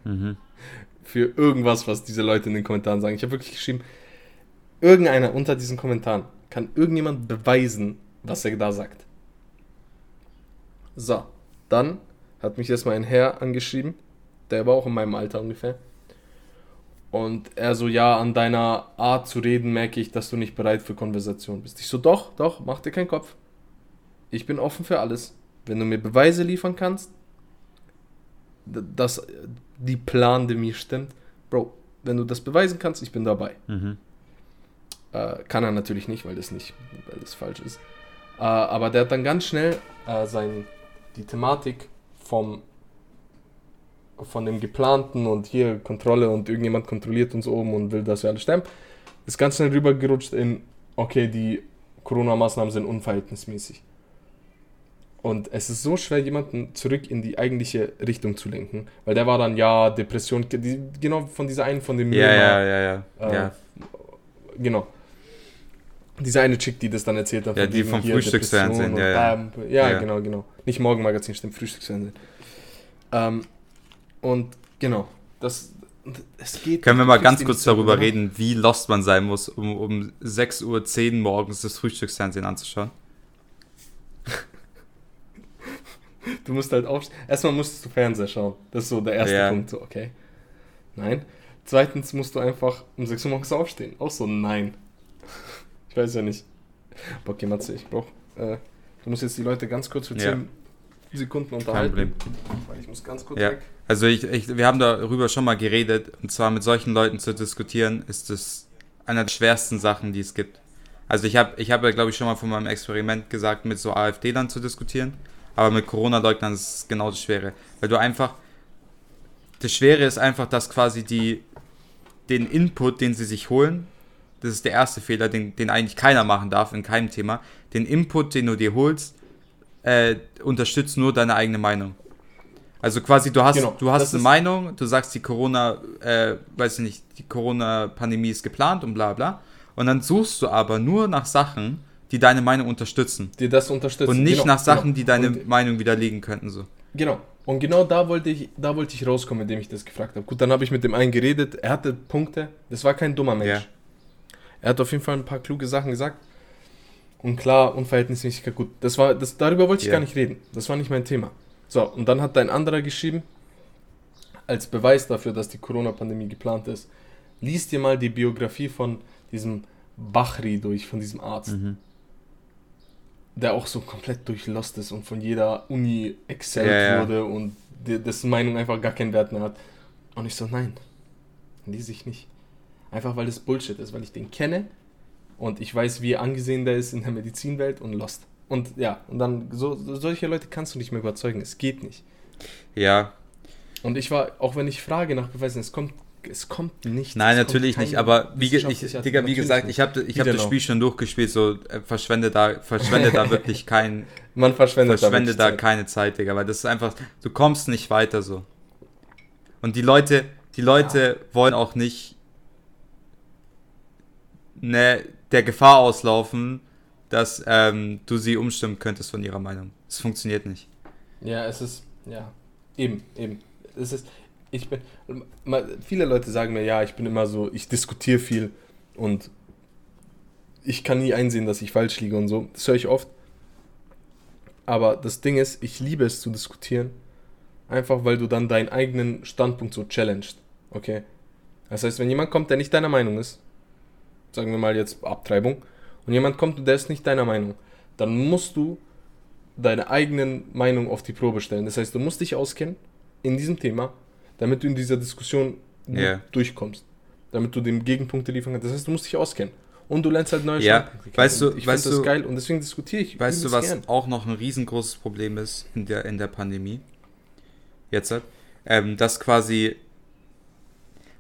Speaker 1: Mhm. Für irgendwas, was diese Leute in den Kommentaren sagen. Ich habe wirklich geschrieben, irgendeiner unter diesen Kommentaren kann irgendjemand beweisen, was er da sagt. So, dann hat mich erstmal ein Herr angeschrieben, der war auch in meinem Alter ungefähr. Und er so, ja, an deiner Art zu reden merke ich, dass du nicht bereit für Konversation bist. Ich so, doch, doch, mach dir keinen Kopf. Ich bin offen für alles. Wenn du mir Beweise liefern kannst, dass die Plan de mir stimmt, Bro, wenn du das beweisen kannst, ich bin dabei. Mhm. Äh, kann er natürlich nicht, weil das nicht, weil das falsch ist. Äh, aber der hat dann ganz schnell äh, sein, die Thematik vom von dem geplanten und hier Kontrolle und irgendjemand kontrolliert uns oben und will, dass wir alle sterben, ist ganz schnell rübergerutscht in, okay, die Corona-Maßnahmen sind unverhältnismäßig. Und es ist so schwer, jemanden zurück in die eigentliche Richtung zu lenken, weil der war dann, ja, Depression, die, genau von dieser einen, von dem...
Speaker 2: Ja, ja, ja, ja,
Speaker 1: äh, ja. Genau. Diese eine Chick, die das dann erzählt hat.
Speaker 2: Ja, die vom Frühstücksfernsehen, ja,
Speaker 1: ja. ja, ja. genau, genau. Nicht Morgenmagazin, stimmt, Frühstücksfernsehen. Ähm, und genau, das,
Speaker 2: es geht. Können wir mal ganz kurz darüber oder? reden, wie lost man sein muss, um, um 6.10 Uhr morgens das Frühstücksfernsehen anzuschauen?
Speaker 1: du musst halt aufstehen. Erstmal musst du Fernseher schauen. Das ist so der erste ja. Punkt. So, okay. Nein. Zweitens musst du einfach um 6 Uhr morgens aufstehen. Auch so, nein. Ich weiß ja nicht. Okay, Matze, ich brauch. Äh, du musst jetzt die Leute ganz kurz für 10 ja. Sekunden unterhalten. Kein Problem. Weil ich muss ganz kurz
Speaker 2: ja. weg. Also ich, ich, wir haben darüber schon mal geredet, und zwar mit solchen Leuten zu diskutieren, ist das einer der schwersten Sachen, die es gibt. Also ich habe, ich hab ja, glaube ich, schon mal von meinem Experiment gesagt, mit so AfD-Lern zu diskutieren, aber mit Corona-Leugnern ist es genau das Schwere. Weil du einfach, das Schwere ist einfach, dass quasi die, den Input, den sie sich holen, das ist der erste Fehler, den, den eigentlich keiner machen darf in keinem Thema, den Input, den du dir holst, äh, unterstützt nur deine eigene Meinung. Also quasi, du hast, genau, du hast eine Meinung, du sagst, die Corona, äh, weiß ich nicht, die Corona-Pandemie ist geplant und bla bla. Und dann suchst du aber nur nach Sachen, die deine Meinung unterstützen.
Speaker 1: Die das unterstützen.
Speaker 2: Und nicht genau, nach Sachen, genau. die deine und, Meinung widerlegen könnten. So.
Speaker 1: Genau. Und genau da wollte ich, da wollte ich rauskommen, indem ich das gefragt habe. Gut, dann habe ich mit dem einen geredet, er hatte Punkte, das war kein dummer Mensch. Ja. Er hat auf jeden Fall ein paar kluge Sachen gesagt. Und klar, Unverhältnismäßigkeit, gut. Das war, das, darüber wollte ich ja. gar nicht reden. Das war nicht mein Thema. So, und dann hat ein anderer geschrieben, als Beweis dafür, dass die Corona-Pandemie geplant ist, lies dir mal die Biografie von diesem Bachri durch, von diesem Arzt. Mhm. Der auch so komplett durchlost ist und von jeder Uni excelled ja, ja. wurde und dessen Meinung einfach gar keinen Wert mehr hat. Und ich so, nein, lese ich nicht. Einfach weil es Bullshit ist, weil ich den kenne und ich weiß, wie angesehen der ist in der Medizinwelt und lost. Und ja, und dann, so, solche Leute kannst du nicht mehr überzeugen. Es geht nicht.
Speaker 2: Ja.
Speaker 1: Und ich war, auch wenn ich frage nach Beweisen, es kommt, es kommt nicht.
Speaker 2: Nein, natürlich nicht, aber wie, ich, Digga, wie gesagt, ich habe ich hab das Spiel schon durchgespielt, so äh, verschwende da, verschwende da wirklich kein.
Speaker 1: Man verschwendet
Speaker 2: verschwende da, da keine Zeit, Digga, weil das ist einfach, du kommst nicht weiter so. Und die Leute, die Leute ja. wollen auch nicht ne, der Gefahr auslaufen, dass ähm, du sie umstimmen könntest von ihrer Meinung. Es funktioniert nicht.
Speaker 1: Ja, es ist, ja, eben, eben. Es ist, ich bin, viele Leute sagen mir, ja, ich bin immer so, ich diskutiere viel und ich kann nie einsehen, dass ich falsch liege und so. Das höre ich oft. Aber das Ding ist, ich liebe es zu diskutieren, einfach weil du dann deinen eigenen Standpunkt so challenged. Okay? Das heißt, wenn jemand kommt, der nicht deiner Meinung ist, sagen wir mal jetzt Abtreibung, und jemand kommt und der ist nicht deiner Meinung, dann musst du deine eigenen Meinung auf die Probe stellen. Das heißt, du musst dich auskennen in diesem Thema, damit du in dieser Diskussion
Speaker 2: yeah.
Speaker 1: durchkommst. Damit du dem Gegenpunkte liefern kannst. Das heißt, du musst dich auskennen. Und du lernst halt neue
Speaker 2: ja, weißt du, ich weißt
Speaker 1: das geil und deswegen diskutiere ich.
Speaker 2: Weißt du, was gern. auch noch ein riesengroßes Problem ist in der, in der Pandemie? Jetzt, ähm, dass quasi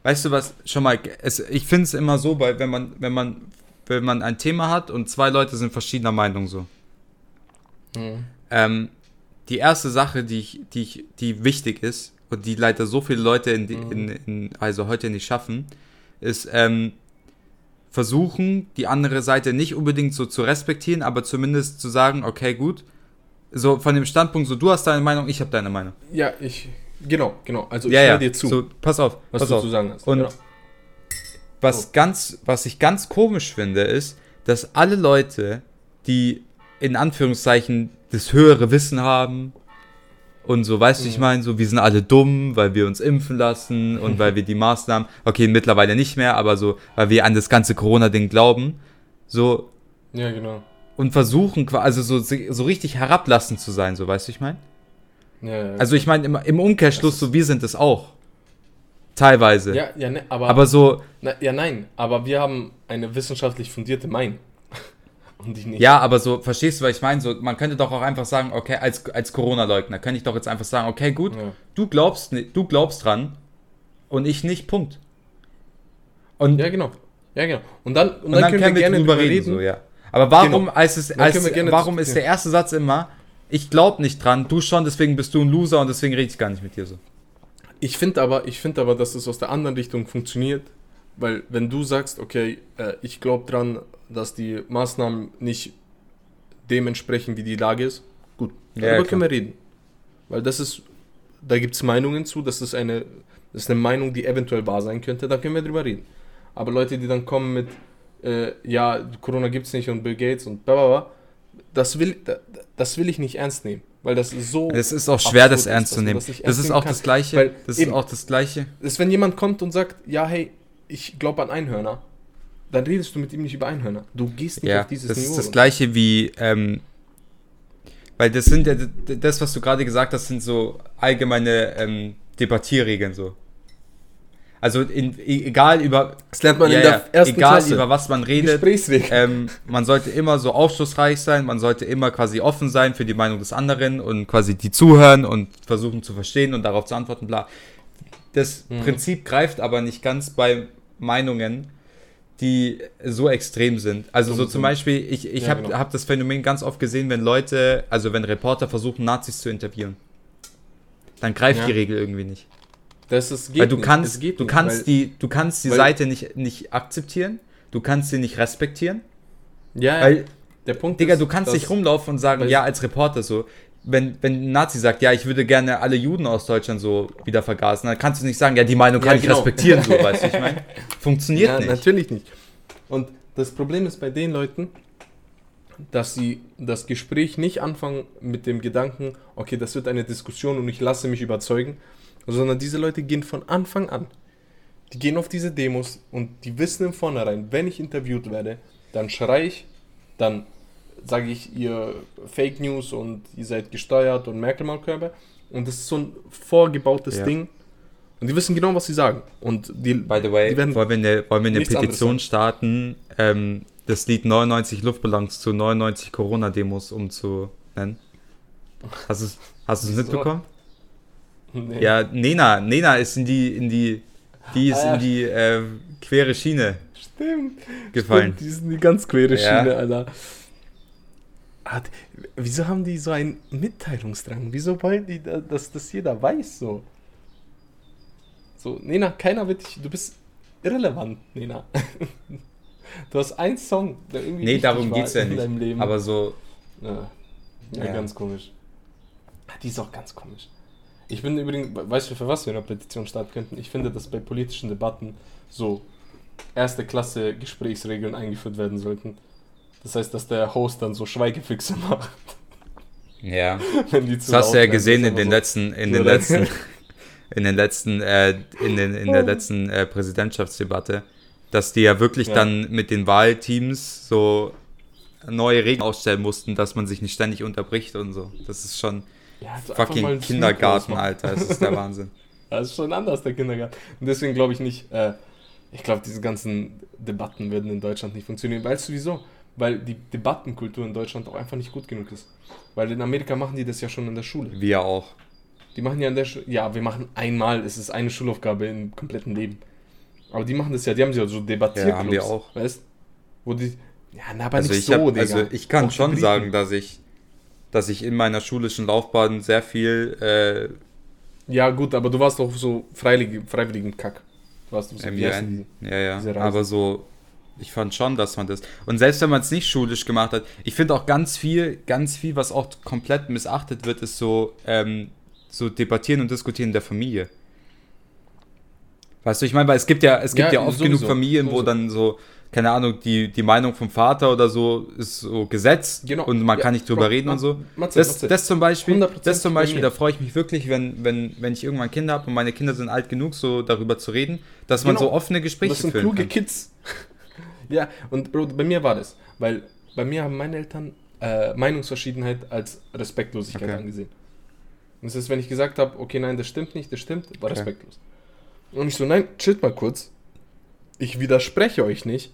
Speaker 2: weißt du was, schon mal, es, ich finde es immer so, weil wenn man, wenn man, wenn man ein Thema hat und zwei Leute sind verschiedener Meinung so.
Speaker 1: Mhm.
Speaker 2: Ähm, die erste Sache, die, ich, die, ich, die wichtig ist und die leider so viele Leute in, die,
Speaker 1: Mhm.
Speaker 2: in, in, also heute nicht schaffen, ist ähm, versuchen, die andere Seite nicht unbedingt so zu respektieren, aber zumindest zu sagen, okay, gut, so von dem Standpunkt, so du hast deine Meinung, ich habe deine Meinung.
Speaker 1: Ja, ich. Genau, genau. Also ich
Speaker 2: ja,
Speaker 1: höre
Speaker 2: ja,
Speaker 1: dir zu,
Speaker 2: So, pass auf,
Speaker 1: was
Speaker 2: pass
Speaker 1: du
Speaker 2: auf.
Speaker 1: zu sagen hast.
Speaker 2: Und
Speaker 1: genau.
Speaker 2: Was
Speaker 1: Oh.
Speaker 2: ganz, was ich ganz komisch finde, ist, dass alle Leute, die in Anführungszeichen das höhere Wissen haben und so, weißt du, ich
Speaker 1: Mhm.
Speaker 2: meine, so, wir sind alle dumm, weil wir uns impfen lassen und weil wir die Maßnahmen, okay, mittlerweile nicht mehr, aber so, weil wir an das ganze Corona-Ding glauben, so,
Speaker 1: Ja, genau.
Speaker 2: und versuchen, also so, so richtig herablassend zu sein, so, weißt du, ich meine?
Speaker 1: Ja.
Speaker 2: Also ich meine, im, im Umkehrschluss, so, wir sind es auch. Teilweise.
Speaker 1: ja, ja, ne, aber,
Speaker 2: Aber so,
Speaker 1: na, ja, nein, aber wir haben eine wissenschaftlich fundierte Meinung. Und die nicht.
Speaker 2: Ja, aber so, verstehst du, was ich meine? So, man könnte doch auch einfach sagen, okay, als, als Corona-Leugner könnte ich doch jetzt einfach sagen, okay, gut,
Speaker 1: Ja.
Speaker 2: du glaubst, du glaubst dran und ich nicht, Punkt. Und,
Speaker 1: Ja, genau. Ja, genau. Und dann, und
Speaker 2: und
Speaker 1: dann, können, wir gerne drüber reden.
Speaker 2: so, ja. Aber warum,
Speaker 1: Genau.
Speaker 2: als es,
Speaker 1: Dann
Speaker 2: als,
Speaker 1: können wir
Speaker 2: warum ist der erste Satz immer, ich glaub nicht dran, du schon, deswegen bist du ein Loser und deswegen rede ich gar nicht mit dir so.
Speaker 1: Ich finde aber, ich finde aber, dass es aus der anderen Richtung funktioniert, weil wenn du sagst, okay, äh, ich glaube dran, dass die Maßnahmen nicht dementsprechend, wie die Lage ist, gut,
Speaker 2: Ja,
Speaker 1: darüber
Speaker 2: klar.
Speaker 1: können wir reden. Weil das ist, da gibt es Meinungen zu, das ist eine, das ist eine Meinung, die eventuell wahr sein könnte, da können wir drüber reden. Aber Leute, die dann kommen mit, äh, ja, Corona gibt es nicht und Bill Gates und bla bla bla, das will, da- das will ich nicht ernst nehmen, weil das ist so...
Speaker 2: Es ist auch schwer, das ernst
Speaker 1: dass
Speaker 2: zu nehmen.
Speaker 1: das
Speaker 2: Das ist auch
Speaker 1: kann.
Speaker 2: das Gleiche, das ist auch das Gleiche.
Speaker 1: ist, wenn jemand kommt und sagt, ja, hey, ich glaube an Einhörner, dann redest du mit ihm nicht über Einhörner. Du gehst nicht
Speaker 2: Ja,
Speaker 1: auf dieses
Speaker 2: das
Speaker 1: Niveau.
Speaker 2: ist das gleiche wie, ähm, weil das sind ja, das, was du gerade gesagt hast, sind so allgemeine ähm, Debattierregeln so. Also in, e- egal über,
Speaker 1: Das lernt man
Speaker 2: ja,
Speaker 1: in der
Speaker 2: ja,
Speaker 1: ersten
Speaker 2: egal
Speaker 1: Klasse.
Speaker 2: über was man redet, ähm, man sollte immer so aufschlussreich sein, man sollte immer quasi offen sein für die Meinung des anderen und quasi die zuhören und versuchen zu verstehen und darauf zu antworten, bla. Das
Speaker 1: Mhm.
Speaker 2: Prinzip greift aber nicht ganz bei Meinungen, die so extrem sind. Also so zum. Beispiel, ich, ich
Speaker 1: Ja,
Speaker 2: habe
Speaker 1: genau.
Speaker 2: hab das Phänomen ganz oft gesehen, wenn Leute, also wenn Reporter versuchen, Nazis zu interviewen. Dann greift
Speaker 1: Ja.
Speaker 2: die Regel irgendwie nicht.
Speaker 1: Das ist, geht
Speaker 2: Weil du
Speaker 1: nicht.
Speaker 2: kannst,
Speaker 1: geht
Speaker 2: du
Speaker 1: nicht,
Speaker 2: kannst
Speaker 1: weil-
Speaker 2: die, du kannst die
Speaker 1: weil-
Speaker 2: Seite nicht, nicht akzeptieren, du kannst sie nicht respektieren,
Speaker 1: Ja,
Speaker 2: weil
Speaker 1: der Punkt
Speaker 2: Digga,
Speaker 1: ist,
Speaker 2: du kannst nicht rumlaufen und sagen, ja, als Reporter so. Wenn, wenn ein Nazi sagt, ja, ich würde gerne alle Juden aus Deutschland so wieder vergasen, dann kannst du nicht sagen, ja, die Meinung kann
Speaker 1: Ja,
Speaker 2: ich
Speaker 1: genau.
Speaker 2: respektieren, so, weißt du, ich meine? Funktioniert
Speaker 1: ja,
Speaker 2: nicht.
Speaker 1: natürlich nicht. Und das Problem ist bei den Leuten, dass sie das Gespräch nicht anfangen mit dem Gedanken, okay, das wird eine Diskussion und ich lasse mich überzeugen, sondern diese Leute gehen von Anfang an. Die gehen auf diese Demos und die wissen im Vornherein, wenn ich interviewt werde, dann schrei ich, dann sage ich ihr Fake News und ihr seid gesteuert und Merkel-Maulkörper. Und das ist so ein vorgebautes
Speaker 2: Ja.
Speaker 1: Ding. Und die wissen genau, was sie sagen. Und die,
Speaker 2: By the way,
Speaker 1: die werden
Speaker 2: wollen wir eine, wollen wir eine Petition starten, ähm, das Lied 99 Luftballons zu 99 Corona-Demos umzunennen? Hast du es hast du's mitbekommen?
Speaker 1: Nee.
Speaker 2: Ja, Nena, Nena ist in die, in die, die ist
Speaker 1: Ah, ja.
Speaker 2: in die äh, quere Schiene
Speaker 1: Stimmt.
Speaker 2: gefallen.
Speaker 1: Stimmt, die sind die ganz quere
Speaker 2: Ja.
Speaker 1: Schiene, Alter. Hat, wieso haben die so einen Mitteilungsdrang? Wieso wollen die, da- dass das jeder weiß so? So, Nena, keiner wird dich. Du bist irrelevant, Nena. Du hast einen Song, der irgendwie.
Speaker 2: Nee, darum geht's ja
Speaker 1: in
Speaker 2: nicht.
Speaker 1: deinem Leben.
Speaker 2: Aber so,
Speaker 1: Ja, ja,
Speaker 2: Ja.
Speaker 1: ganz komisch. Die ist auch ganz komisch. Ich bin übrigens, weißt du, für was wir eine Petition starten könnten? Ich finde, dass bei politischen Debatten so erste Klasse Gesprächsregeln eingeführt werden sollten. Das heißt, dass der Host dann so Schweigefixe macht,
Speaker 2: ja.
Speaker 1: wenn die zu
Speaker 2: Das hast du ja gesehen in den
Speaker 1: einfach
Speaker 2: letzten, in
Speaker 1: so
Speaker 2: den
Speaker 1: der-
Speaker 2: letzten, in den letzten, äh, in den, in der letzten äh, Präsidentschaftsdebatte, dass die ja wirklich
Speaker 1: Ja.
Speaker 2: dann mit den Wahlteams so neue Regeln ausstellen mussten, dass man sich nicht ständig unterbricht und so. Das ist schon
Speaker 1: So, ja, also
Speaker 2: fucking
Speaker 1: ein
Speaker 2: Kindergarten. Alter. Das ist der Wahnsinn.
Speaker 1: Das ist schon anders, der Kindergarten. Und deswegen glaube ich nicht, äh, ich glaube, diese ganzen Debatten würden in Deutschland nicht funktionieren. Weißt du wieso? Weil die Debattenkultur in Deutschland auch einfach nicht gut genug ist. Weil in Amerika machen die das ja schon in der Schule.
Speaker 2: Wir auch.
Speaker 1: Die machen ja in der Schule, ja, wir machen einmal, es ist eine Schulaufgabe im kompletten Leben. Aber die machen das ja, die haben ja so Debattierclubs.
Speaker 2: Ja, haben wir auch.
Speaker 1: Weißt Wo die. Ja, na, aber
Speaker 2: Also
Speaker 1: nicht
Speaker 2: ich,
Speaker 1: so,
Speaker 2: hab,
Speaker 1: Digga.
Speaker 2: also ich kann
Speaker 1: Auch
Speaker 2: schon sagen, dass ich, dass ich in meiner schulischen Laufbahn sehr viel äh,
Speaker 1: Ja, gut, aber du warst doch so freiwillig, freiwilligen Kack. Du warst doch so, wie heißen
Speaker 2: MUN,
Speaker 1: die?
Speaker 2: ja, ja,
Speaker 1: diese
Speaker 2: aber so, ich fand schon, dass man das, und selbst wenn man es nicht schulisch gemacht hat, ich finde auch ganz viel, ganz viel, was auch komplett missachtet wird, ist so, ähm, so debattieren und diskutieren der Familie. Weißt du, ich meine, weil es gibt ja, es gibt
Speaker 1: Ja,
Speaker 2: ja, oft
Speaker 1: sowieso,
Speaker 2: genug Familien, wo
Speaker 1: sowieso.
Speaker 2: dann so, keine Ahnung, die, die Meinung vom Vater oder so ist so gesetzt
Speaker 1: Genau.
Speaker 2: und man
Speaker 1: Ja,
Speaker 2: kann nicht drüber
Speaker 1: Bro,
Speaker 2: reden und so.
Speaker 1: Matze,
Speaker 2: Das,
Speaker 1: Matze.
Speaker 2: das zum Beispiel,
Speaker 1: 100%
Speaker 2: das zum
Speaker 1: bei
Speaker 2: Beispiel, da freue ich mich wirklich, wenn, wenn, wenn ich irgendwann Kinder habe und meine Kinder sind alt genug, so darüber zu reden, dass man
Speaker 1: Genau.
Speaker 2: so offene Gespräche
Speaker 1: Das sind kluge
Speaker 2: kann.
Speaker 1: Kids. ja, und Bro, bei mir war das. Weil bei mir haben meine Eltern äh, Meinungsverschiedenheit als Respektlosigkeit
Speaker 2: Okay.
Speaker 1: angesehen. Und das ist, wenn ich gesagt habe, okay, nein, das stimmt nicht, das stimmt, war
Speaker 2: Okay.
Speaker 1: respektlos. Und ich so, nein, chillt mal kurz. Ich widerspreche euch nicht.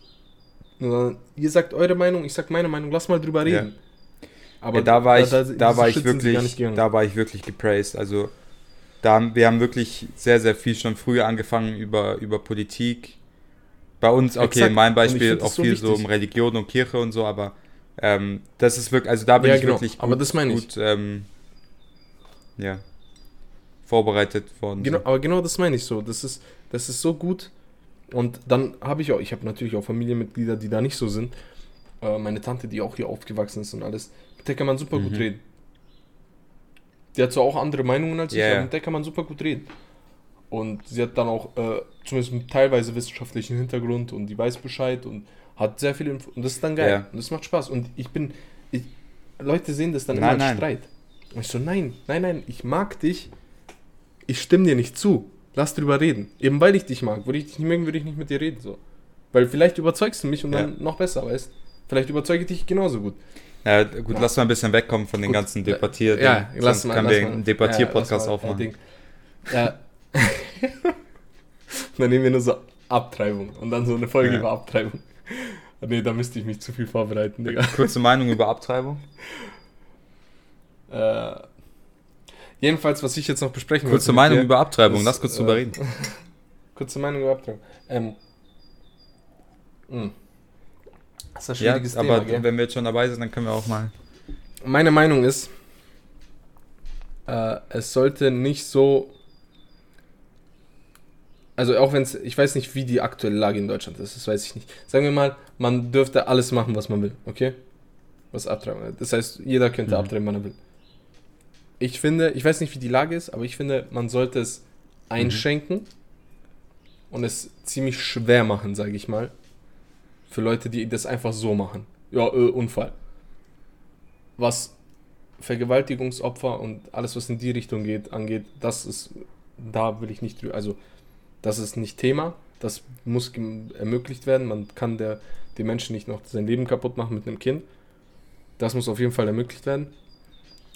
Speaker 1: Sondern ihr sagt eure Meinung, ich sag meine Meinung, lass mal drüber
Speaker 2: Ja.
Speaker 1: reden. Aber
Speaker 2: ja, da war ich, da,
Speaker 1: diese
Speaker 2: war ich wirklich, da war ich wirklich gepraised. Also da haben, wir haben wirklich sehr, sehr viel schon früher angefangen über, über Politik. Bei uns, okay,
Speaker 1: Exakt.
Speaker 2: in meinem
Speaker 1: Und ich
Speaker 2: Beispiel auch
Speaker 1: so
Speaker 2: viel so
Speaker 1: wichtig.
Speaker 2: um Religion und Kirche und so, aber ähm, das ist wirklich, also da bin
Speaker 1: Ja,
Speaker 2: ich
Speaker 1: genau.
Speaker 2: wirklich gut,
Speaker 1: Aber das meine ich.
Speaker 2: gut ähm, ja, vorbereitet worden.
Speaker 1: Genau,
Speaker 2: so.
Speaker 1: aber genau das meine ich so. Das ist, das ist so gut. Und dann habe ich auch, ich habe natürlich auch Familienmitglieder, die da nicht so sind. Äh, meine Tante, die auch hier aufgewachsen ist und alles. Mit der kann man super gut
Speaker 2: Mhm.
Speaker 1: reden. Die hat zwar auch andere Meinungen als ich,
Speaker 2: Ja,
Speaker 1: aber mit der kann man super gut reden. Und sie hat dann auch äh, zumindest einen teilweise wissenschaftlichen Hintergrund und die weiß Bescheid und hat sehr viel Info. Und das ist dann geil.
Speaker 2: Ja.
Speaker 1: Und das macht Spaß. Und ich bin, ich, Leute sehen das dann
Speaker 2: Nein,
Speaker 1: immer als
Speaker 2: nein.
Speaker 1: Streit. Und ich so, nein, nein, nein, ich mag dich. Ich stimme dir nicht zu. Lass drüber reden. Eben weil ich dich mag. Würde ich dich nicht mögen, würde ich nicht mit dir reden. So. Weil vielleicht überzeugst du mich und dann
Speaker 2: Ja.
Speaker 1: noch besser, weißt Vielleicht überzeuge ich dich genauso gut.
Speaker 2: Ja, gut, lass mal ein bisschen wegkommen von den
Speaker 1: Gut.
Speaker 2: ganzen Debattier.
Speaker 1: Ja,
Speaker 2: sonst
Speaker 1: lass mal.
Speaker 2: können
Speaker 1: lass
Speaker 2: wir
Speaker 1: mal.
Speaker 2: einen
Speaker 1: Ja,
Speaker 2: Debattier-Podcast
Speaker 1: mal,
Speaker 2: aufmachen.
Speaker 1: Ja. dann nehmen wir nur so Abtreibung und dann so eine Folge
Speaker 2: Ja.
Speaker 1: über Abtreibung. Nee, da müsste ich mich zu viel vorbereiten, Digga.
Speaker 2: Kurze Meinung über Abtreibung.
Speaker 1: Äh, jedenfalls, was ich jetzt noch besprechen
Speaker 2: Kurze
Speaker 1: wollte mit
Speaker 2: Meinung
Speaker 1: dir-
Speaker 2: über Abtreibung,
Speaker 1: das,
Speaker 2: lass kurz
Speaker 1: äh,
Speaker 2: drüber reden.
Speaker 1: Kurze Meinung über Abtreibung. Ähm, mh. das ist ein
Speaker 2: Ja,
Speaker 1: schwieriges
Speaker 2: aber
Speaker 1: Thema, gell?
Speaker 2: wenn wir jetzt schon dabei sind, dann können wir auch mal.
Speaker 1: Meine Meinung ist, äh, es sollte nicht so. Also auch wenn es, ich weiß nicht, wie die aktuelle Lage in Deutschland ist, das weiß ich nicht. Sagen wir mal, man dürfte alles machen, was man will, okay? Was abtreiben. Das heißt, jeder könnte
Speaker 2: Mhm.
Speaker 1: abtreiben, wann er will. Ich finde, ich weiß nicht, wie die Lage ist, aber ich finde, man sollte es einschränken und es ziemlich schwer machen, sage ich mal. Für Leute, die das einfach so machen. Ja, äh, Unfall. Was Vergewaltigungsopfer und alles, was in die Richtung geht, angeht, das ist, da will ich nicht drüber, also das ist nicht Thema, das muss ermöglicht werden, man kann der, den Menschen nicht noch sein Leben kaputt machen mit einem Kind, das muss auf jeden Fall ermöglicht werden,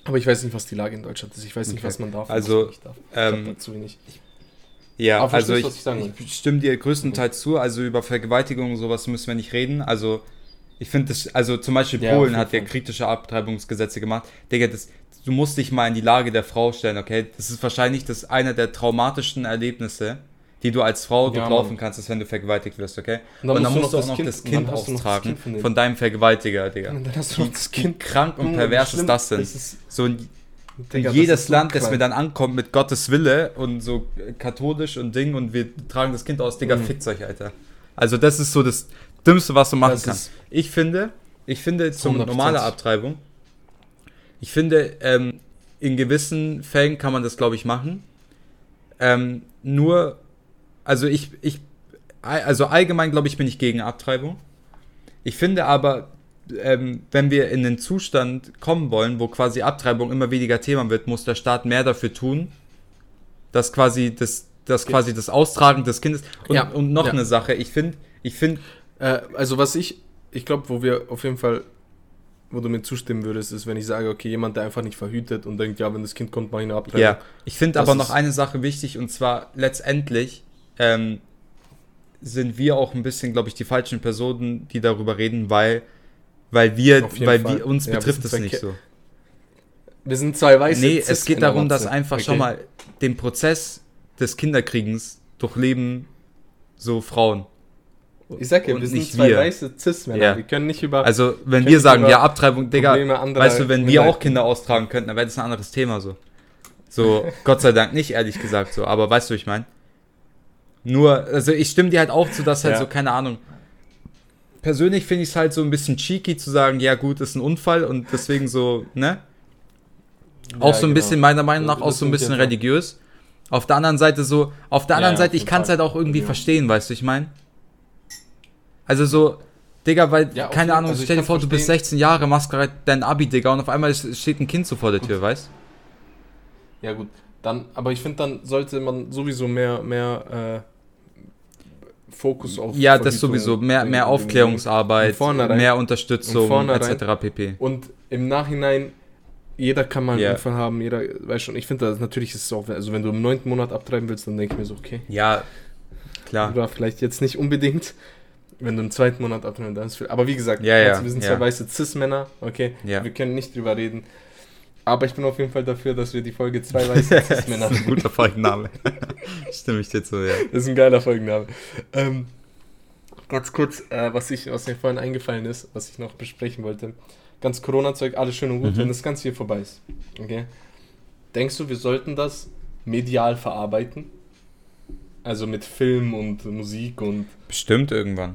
Speaker 1: aber ich weiß nicht, was die Lage in Deutschland ist, ich weiß nicht,
Speaker 2: Okay.
Speaker 1: was man darf und
Speaker 2: Also,
Speaker 1: was man nicht darf.
Speaker 2: Ähm,
Speaker 1: hab dazu wenig.
Speaker 2: Ja,
Speaker 1: Aber
Speaker 2: also ich,
Speaker 1: ich
Speaker 2: ich stimme dir größtenteils zu. Also über Vergewaltigung und sowas müssen wir nicht reden. Also ich finde das, also zum Beispiel
Speaker 1: Ja,
Speaker 2: Polen hat ja kritische Abtreibungsgesetze gemacht. Digga, das, du musst dich mal in die Lage der Frau stellen, okay? Das ist wahrscheinlich das einer der traumatischsten Erlebnisse, die du als Frau
Speaker 1: Ja,
Speaker 2: durchlaufen
Speaker 1: Mann.
Speaker 2: kannst, ist, wenn du vergewaltigt wirst, okay?
Speaker 1: Und
Speaker 2: Und
Speaker 1: dann
Speaker 2: dann,
Speaker 1: musst
Speaker 2: musst
Speaker 1: du
Speaker 2: du
Speaker 1: noch
Speaker 2: auch noch
Speaker 1: das
Speaker 2: das
Speaker 1: Kind- dann du noch das
Speaker 2: austragen
Speaker 1: Kind von
Speaker 2: deinem Vergewaltiger, Digga.
Speaker 1: Und dann hast du noch das
Speaker 2: Wie
Speaker 1: Kind.
Speaker 2: krank und pervers ist das denn?
Speaker 1: Das ist,
Speaker 2: So ein
Speaker 1: Digga, das
Speaker 2: jedes
Speaker 1: so
Speaker 2: Land, das mir dann ankommt mit Gottes Wille und so katholisch und Ding und wir tragen das Kind aus, Digga,
Speaker 1: Mhm.
Speaker 2: fickt euch, Alter. Also das ist so das Dümmste, was du machen
Speaker 1: Das
Speaker 2: kannst. Ich finde, ich finde zum
Speaker 1: 100%.
Speaker 2: normale Abtreibung, ich finde, ähm, in gewissen Fällen kann man das, glaube ich, machen. Ähm, nur, also ich, ich, also allgemein, glaube ich, bin ich gegen Abtreibung. Ich finde aber, ähm, wenn wir in den Zustand kommen wollen, wo quasi Abtreibung immer weniger Thema wird, muss der Staat mehr dafür tun, dass quasi das, dass quasi das Austragen des Kindes und,
Speaker 1: Ja,
Speaker 2: und noch
Speaker 1: ja.
Speaker 2: eine Sache, ich finde, ich finde,
Speaker 1: Äh, also was ich, ich glaube, wo wir auf jeden Fall, wo du mir zustimmen würdest, ist, wenn ich sage, okay, jemand, der einfach nicht verhütet und denkt, ja, wenn das Kind kommt, mach ich eine Abtreibung.
Speaker 2: ja, ich finde aber noch eine Sache wichtig und zwar letztendlich ähm, sind wir auch ein bisschen, glaube ich, die falschen Personen, die darüber reden, weil weil wir, weil
Speaker 1: Fall.
Speaker 2: wir uns
Speaker 1: Ja,
Speaker 2: betrifft es nicht so.
Speaker 1: Wir sind zwei weiße
Speaker 2: Nee, es geht darum, dass einfach
Speaker 1: Okay.
Speaker 2: schon mal den Prozess des Kinderkriegens durchleben so Frauen.
Speaker 1: Ich sag ja, wir sind zwei
Speaker 2: wir.
Speaker 1: weiße Cis-Männer.
Speaker 2: Ja.
Speaker 1: Wir können nicht über.
Speaker 2: Also, wenn wir
Speaker 1: wir
Speaker 2: sagen, ja, Abtreibung, Digga, weißt du, wenn wir auch Kinder austragen könnten, dann wäre das ein anderes Thema so. So, Gott sei Dank nicht, ehrlich gesagt so, aber weißt du, ich meine? Nur, also ich stimme dir halt auch zu, dass halt
Speaker 1: Ja.
Speaker 2: so, keine Ahnung. Persönlich finde ich es halt so ein bisschen cheeky zu sagen, ja gut, ist ein Unfall und deswegen so, ne? Auch
Speaker 1: Ja,
Speaker 2: so ein
Speaker 1: genau.
Speaker 2: bisschen, meiner Meinung nach,
Speaker 1: Das
Speaker 2: auch so ein bisschen
Speaker 1: auch.
Speaker 2: religiös. Auf der anderen Seite so, auf der anderen
Speaker 1: ja,
Speaker 2: Seite, ich kann es halt auch irgendwie verstehen, weißt du, ich meine? Also so, Digga, weil,
Speaker 1: Ja,
Speaker 2: keine Ahnung,
Speaker 1: also
Speaker 2: stell dir vor, du bist
Speaker 1: verstehen.
Speaker 2: 16 Jahre, machst gerade dein Abi, Digga, und auf einmal steht ein Kind so vor der Tür, weißt
Speaker 1: Ja, gut. Dann, aber ich finde, dann sollte man sowieso mehr, mehr äh, Fokus auf.
Speaker 2: Ja, das
Speaker 1: Verhütung
Speaker 2: sowieso, mehr, mehr. Aufklärungsarbeit, mehr Unterstützung, etc. pp.
Speaker 1: Und im Nachhinein, jeder kann mal einen
Speaker 2: Ja.
Speaker 1: Unfall haben, jeder, weiß schon, ich finde, das natürlich ist es auch, also wenn du im neunten Monat abtreiben willst, dann denke ich mir so, okay.
Speaker 2: Ja, klar.
Speaker 1: Oder vielleicht jetzt nicht unbedingt, wenn du im zweiten Monat abtreiben dann ist viel. Aber wie gesagt,
Speaker 2: Ja, ja,
Speaker 1: also wir sind
Speaker 2: ja.
Speaker 1: zwei weiße Cis-Männer, okay,
Speaker 2: Ja.
Speaker 1: wir können nicht drüber reden. Aber ich bin auf jeden Fall dafür, dass wir die Folge zwei weiße Cis-Männer
Speaker 2: ein guter Folgenname. Stimme ich dir zu, ja.
Speaker 1: Das ist ein geiler Folgenname. Ähm, ganz kurz, äh, was, ich, was mir vorhin eingefallen ist, was ich noch besprechen wollte. Ganz Corona-Zeug, alles schön und gut,
Speaker 2: Mhm.
Speaker 1: wenn das Ganze hier vorbei ist. Okay? Denkst du, wir sollten das medial verarbeiten? Also mit Film und Musik und.
Speaker 2: Bestimmt irgendwann.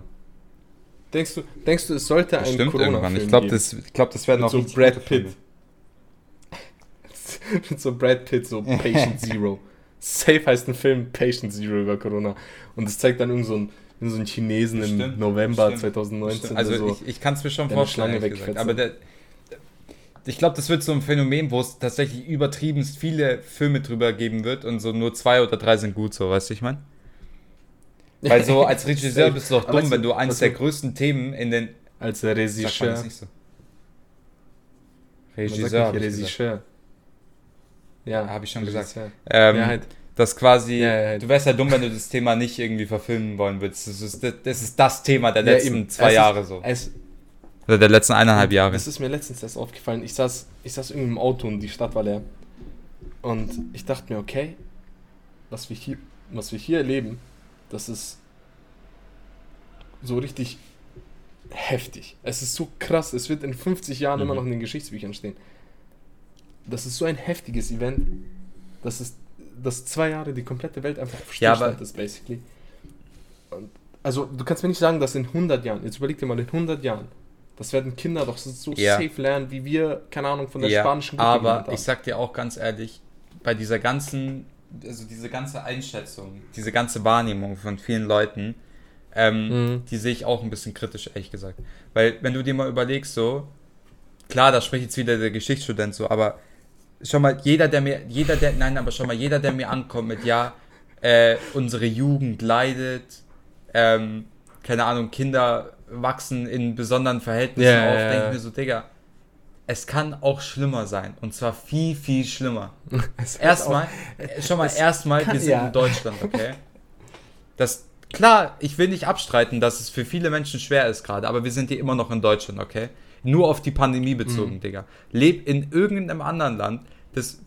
Speaker 1: Denkst du, denkst du es sollte einen
Speaker 2: Bestimmt irgendwann.
Speaker 1: Corona-Film
Speaker 2: Ich glaube, das, ich glaub, das werden auch
Speaker 1: so Brad Pitt.
Speaker 2: Filme.
Speaker 1: mit so Brad Pitt, so Patient Zero. Safe heißt ein Film Patient Zero über Corona. Und es zeigt dann irgend so ein, irgend so einen Chinesen im
Speaker 2: Bestimmt,
Speaker 1: November
Speaker 2: bestimmt,
Speaker 1: 2019.
Speaker 2: Bestimmt. Also
Speaker 1: so,
Speaker 2: ich, ich kann es mir schon vorstellen, aber der, ich glaube, das wird so ein Phänomen, wo es tatsächlich übertriebenst viele Filme drüber geben wird und so nur zwei oder drei sind gut, so, weißt du, ich meine? Weil so als Regisseur bist du doch dumm, wenn du eins
Speaker 1: was
Speaker 2: der größten Themen in den...
Speaker 1: als der
Speaker 2: Sagt man
Speaker 1: Regisseur.
Speaker 2: das nicht so?
Speaker 1: Man sagt
Speaker 2: Regisseur.
Speaker 1: Regisseur. Ja,
Speaker 2: Hab ich schon gesagt.
Speaker 1: Regisseur.
Speaker 2: Ähm,
Speaker 1: ja, halt.
Speaker 2: Das quasi,
Speaker 1: Ja, ja, ja.
Speaker 2: du wärst ja dumm, wenn du das Thema nicht irgendwie verfilmen wollen würdest. Das ist das, das, ist das Thema der letzten
Speaker 1: eben.
Speaker 2: zwei
Speaker 1: Es
Speaker 2: Jahre
Speaker 1: ist,
Speaker 2: so.
Speaker 1: Es,
Speaker 2: Oder der letzten eineinhalb Jahre.
Speaker 1: Das ist mir letztens erst aufgefallen. Ich saß, ich saß irgendwie im Auto und die Stadt war leer. Und ich dachte mir, okay, was wir hier, was wir hier erleben, das ist so richtig heftig. Es ist so krass. Es wird in 50 Jahren immer
Speaker 2: Mhm.
Speaker 1: noch in den Geschichtsbüchern stehen. Das ist so ein heftiges Event. Das ist, dass zwei Jahre die komplette Welt einfach
Speaker 2: Ja,
Speaker 1: Stillstand
Speaker 2: aber-
Speaker 1: ist, basically. Und, also, du kannst mir nicht sagen, dass in 100 Jahren, jetzt überleg dir mal, in 100 Jahren, das werden Kinder doch so
Speaker 2: Ja.
Speaker 1: safe lernen, wie wir, keine Ahnung, von der
Speaker 2: ja,
Speaker 1: spanischen Grippe
Speaker 2: aber ich sag dir auch ganz ehrlich, bei dieser ganzen, also diese ganze Einschätzung, diese ganze Wahrnehmung von vielen Leuten, ähm,
Speaker 1: Mhm.
Speaker 2: die sehe ich auch ein bisschen kritisch, ehrlich gesagt. Weil, wenn du dir mal überlegst, so, klar, da spricht jetzt wieder der Geschichtsstudent so, aber schau mal, jeder, der mir, jeder, der, nein, aber schau mal, jeder, der mir ankommt mit, ja, äh, unsere Jugend leidet, ähm, keine Ahnung, Kinder wachsen in besonderen Verhältnissen
Speaker 1: Ja,
Speaker 2: auf,
Speaker 1: ja,
Speaker 2: denke ich mir so, Digga, es kann auch schlimmer sein. Und zwar viel, viel schlimmer. Erstmal,
Speaker 1: auch-
Speaker 2: schon mal, erstmal, wir sind
Speaker 1: ja.
Speaker 2: in Deutschland, okay? Das, klar, ich will nicht abstreiten, dass es für viele Menschen schwer ist gerade, aber wir sind hier immer noch in Deutschland, okay? Nur auf die Pandemie bezogen,
Speaker 1: Mhm.
Speaker 2: Digga. Leb in irgendeinem anderen Land, das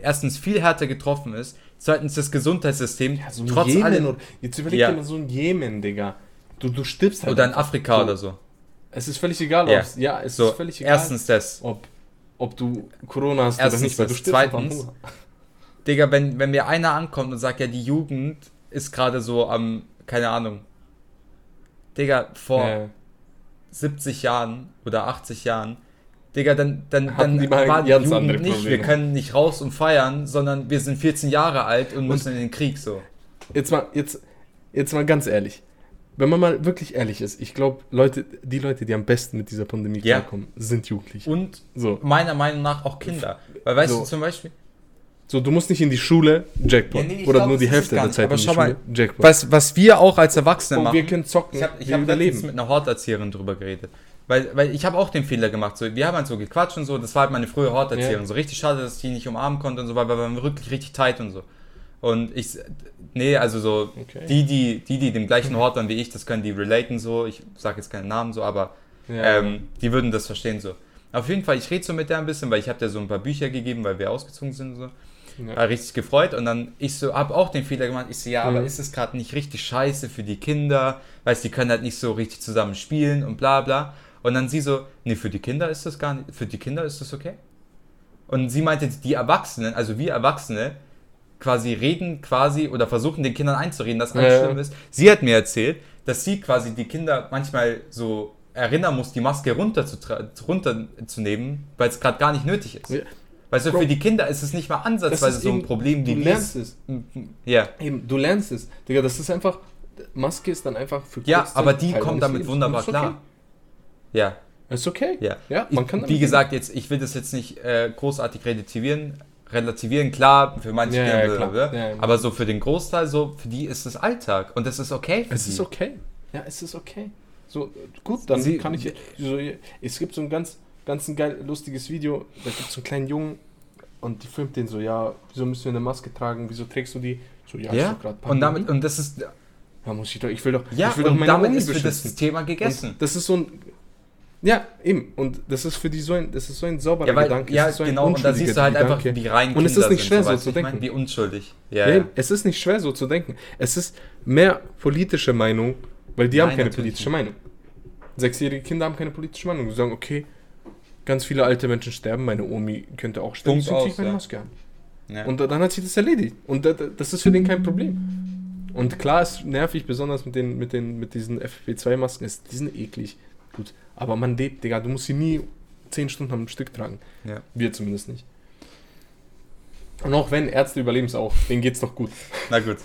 Speaker 2: erstens viel härter getroffen ist, zweitens das Gesundheitssystem
Speaker 1: Ja, so
Speaker 2: trotz
Speaker 1: Jemen
Speaker 2: allem,
Speaker 1: oder, jetzt überleg
Speaker 2: Ja.
Speaker 1: dir mal so ein Jemen, Digga. Du, du stirbst halt.
Speaker 2: oder in. Afrika
Speaker 1: so.
Speaker 2: oder so.
Speaker 1: Es ist völlig egal,
Speaker 2: Ja.
Speaker 1: ob's- ja, es
Speaker 2: So,
Speaker 1: ist völlig egal,
Speaker 2: erstens das.
Speaker 1: ob, ob du Corona hast
Speaker 2: Erstens
Speaker 1: oder nicht, weil du stirbst
Speaker 2: Zweitens. Digga, wenn, wenn mir einer ankommt und sagt, ja, die Jugend ist gerade so am, keine Ahnung, Digga, vor
Speaker 1: Ja.
Speaker 2: 70 Jahren oder 80 Jahren, Digga, dann, dann,
Speaker 1: Hatten
Speaker 2: dann war die Jugend
Speaker 1: andere
Speaker 2: nicht,
Speaker 1: Probleme.
Speaker 2: wir können nicht raus und feiern, sondern wir sind 14 Jahre alt und müssen in den Krieg so.
Speaker 1: Jetzt mal, jetzt, jetzt mal ganz ehrlich. Wenn man mal wirklich ehrlich ist, ich glaube, Leute, die Leute, die am besten mit dieser Pandemie
Speaker 2: Ja.
Speaker 1: klarkommen, sind Jugendliche.
Speaker 2: Und
Speaker 1: So.
Speaker 2: meiner Meinung nach auch Kinder. Weil weißt
Speaker 1: So.
Speaker 2: du zum Beispiel,
Speaker 1: so, du musst nicht in die Schule, Jackpot.
Speaker 2: Ja, nee, ich
Speaker 1: Oder
Speaker 2: glaub,
Speaker 1: nur die Hälfte der. Zeit
Speaker 2: Aber
Speaker 1: in die
Speaker 2: schau
Speaker 1: Schule,
Speaker 2: mal,
Speaker 1: Jackpot.
Speaker 2: was, was wir auch als Erwachsene
Speaker 1: Und
Speaker 2: machen.
Speaker 1: wir können zocken,
Speaker 2: Ich habe ich
Speaker 1: wir
Speaker 2: hab letztens
Speaker 1: überleben.
Speaker 2: mit einer Horterzieherin drüber geredet. Weil, weil ich habe auch den Fehler gemacht. So, wir haben halt so gequatscht und so. Das war halt meine frühe Horterzieherin.
Speaker 1: Ja.
Speaker 2: So richtig schade, dass ich die nicht umarmen konnte und so, weil wir waren wirklich richtig tight und so. Und ich, nee, also so,
Speaker 1: Okay.
Speaker 2: die, die, die, die dem gleichen Hort waren wie ich, das können die relaten so. Ich sage jetzt keinen Namen so, aber
Speaker 1: Ja.
Speaker 2: ähm, die würden das verstehen so. Auf jeden Fall, ich rede so mit der ein bisschen, weil ich habe der so ein paar Bücher gegeben, weil wir ausgezogen sind und so.
Speaker 1: Ja.
Speaker 2: War richtig gefreut und dann ich so, hab auch den Fehler gemacht. Ich so, ja, aber
Speaker 1: Mhm.
Speaker 2: ist es gerade nicht richtig scheiße für die Kinder? Weißt, die können halt nicht so richtig zusammen spielen und bla bla. Und dann sie so, nee, für die Kinder ist das gar nicht, für die Kinder ist das okay. Und sie meinte, die Erwachsenen, also wir Erwachsene, quasi reden quasi oder versuchen den Kindern einzureden, dass alles
Speaker 1: Ja,
Speaker 2: schlimm ist. Sie hat mir erzählt, dass sie quasi die Kinder manchmal so erinnern muss, die Maske runterzunehmen, weil es gerade gar nicht nötig ist.
Speaker 1: Ja.
Speaker 2: Weißt du,
Speaker 1: Bro,
Speaker 2: für die Kinder ist es nicht mal ansatzweise so ein
Speaker 1: eben-
Speaker 2: Problem wie
Speaker 1: du lernst
Speaker 2: es.
Speaker 1: es.
Speaker 2: Ja.
Speaker 1: Eben, du lernst es. Digga, das ist einfach. Maske ist dann einfach für
Speaker 2: Ja,
Speaker 1: kurze
Speaker 2: aber die
Speaker 1: Teil
Speaker 2: kommt
Speaker 1: deines
Speaker 2: damit
Speaker 1: Lebens.
Speaker 2: wunderbar
Speaker 1: okay.
Speaker 2: klar. Ja.
Speaker 1: Ist okay.
Speaker 2: Ja,
Speaker 1: Ja, man kann
Speaker 2: ich, wie gesagt, jetzt, ich will das jetzt nicht äh, großartig relativieren. Relativieren, klar, für manche
Speaker 1: Ja, ja,
Speaker 2: Kinder,
Speaker 1: klar. Ja, ja.
Speaker 2: aber so für den Großteil, so für die ist es Alltag und das ist okay für
Speaker 1: Es
Speaker 2: die.
Speaker 1: ist okay. Ja, es ist okay. So, gut, dann
Speaker 2: Sie-
Speaker 1: kann ich. So, es gibt so ein ganz, ganz ein geil, lustiges Video. Da gibt es so einen kleinen Jungen und die filmt den so: Ja, wieso müssen wir eine Maske tragen? Wieso trägst du die? So, ja,
Speaker 2: Ja,
Speaker 1: doch grad
Speaker 2: und damit, und das ist,
Speaker 1: Ja, muss ich doch. Ich will doch.
Speaker 2: ja,
Speaker 1: ich will doch
Speaker 2: und
Speaker 1: meine
Speaker 2: damit
Speaker 1: Uni
Speaker 2: ist für das. Thema gegessen.
Speaker 1: Und das ist so ein. Ja, eben. Und das ist für die so ein, das ist so ein sauberer
Speaker 2: Ja, weil,
Speaker 1: Gedanke.
Speaker 2: ja
Speaker 1: so ein
Speaker 2: genau, und da siehst du halt
Speaker 1: unschuldiger
Speaker 2: einfach,
Speaker 1: Gedanke.
Speaker 2: wie rein
Speaker 1: Und es ist nicht
Speaker 2: sind,
Speaker 1: schwer, so
Speaker 2: weißt
Speaker 1: zu denken.
Speaker 2: Wie unschuldig. Ja,
Speaker 1: Ja. Es ist nicht schwer, so zu denken. Es ist mehr politische Meinung, weil die haben
Speaker 2: Nein,
Speaker 1: keine
Speaker 2: natürlich
Speaker 1: politische Meinung. Sechsjährige Kinder haben keine politische Meinung. Die sagen, okay, ganz viele alte Menschen sterben, meine Omi könnte auch sterben,
Speaker 2: Punkt aus,
Speaker 1: ich meine
Speaker 2: ja.
Speaker 1: Maske an.
Speaker 2: Ja.
Speaker 1: Und dann hat sich das erledigt. Und da- da- das ist für den kein Problem. Und klar ist nervig, besonders mit den, mit den, mit diesen FFP2-Masken, ist, die sind eklig. Gut. Aber man lebt, Digga, du musst sie nie 10 Stunden am Stück tragen.
Speaker 2: Ja.
Speaker 1: Wir zumindest nicht. Und auch wenn, Ärzte überleben es auch. Denen geht's doch gut.
Speaker 2: Na gut,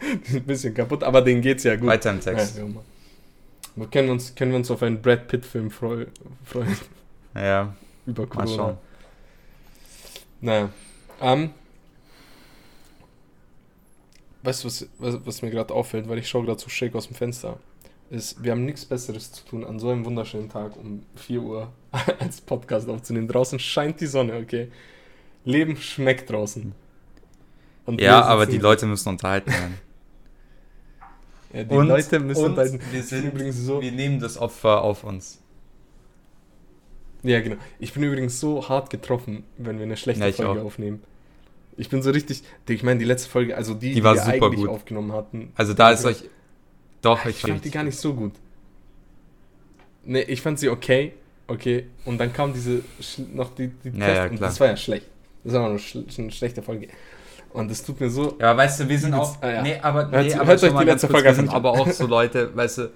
Speaker 1: Die sind ein bisschen kaputt, aber denen geht's ja gut.
Speaker 2: weiter im Text.
Speaker 1: Ja, wir können, uns, können wir uns auf einen Brad Pitt-Film freu, freuen
Speaker 2: Ja,
Speaker 1: über
Speaker 2: mal
Speaker 1: Corona.
Speaker 2: schauen.
Speaker 1: Naja. Ähm, weißt du, was, was, was mir gerade auffällt, weil ich schaue gerade so schräg aus dem Fenster, ist, wir haben nichts Besseres zu tun an so einem wunderschönen Tag um 4 Uhr als Podcast aufzunehmen. Draußen scheint die Sonne, okay? Leben schmeckt draußen. Und
Speaker 2: Ja, aber die Leute müssen unterhalten werden.
Speaker 1: ja, die
Speaker 2: und,
Speaker 1: Leute müssen
Speaker 2: und
Speaker 1: dann
Speaker 2: wir sind
Speaker 1: übrigens so.
Speaker 2: wir nehmen das Opfer auf uns.
Speaker 1: Ja, genau. Ich bin übrigens so hart getroffen, wenn wir eine schlechte
Speaker 2: Ja,
Speaker 1: Folge
Speaker 2: auch.
Speaker 1: aufnehmen. Ich bin so richtig. Ich meine, die letzte Folge, also die,
Speaker 2: Die war
Speaker 1: wir
Speaker 2: super
Speaker 1: eigentlich
Speaker 2: gut.
Speaker 1: aufgenommen hatten.
Speaker 2: Also da ist euch. Doch,
Speaker 1: ich
Speaker 2: ich
Speaker 1: fand die gar nicht so gut. Ne, ich fand sie okay, okay. Und dann kam diese noch die, die
Speaker 2: Ja, ja,
Speaker 1: und
Speaker 2: klar.
Speaker 1: das war ja schlecht. Das war noch eine, schl eine schlechte Folge. Und es tut mir so.
Speaker 2: Ja, weißt du, wir sind auch.
Speaker 1: ah, ja.
Speaker 2: Nee, aber,
Speaker 1: Hört-
Speaker 2: nee, aber
Speaker 1: hört euch die letzte
Speaker 2: kurz,
Speaker 1: Folge
Speaker 2: wir
Speaker 1: an.
Speaker 2: sind aber auch so Leute, weißt du,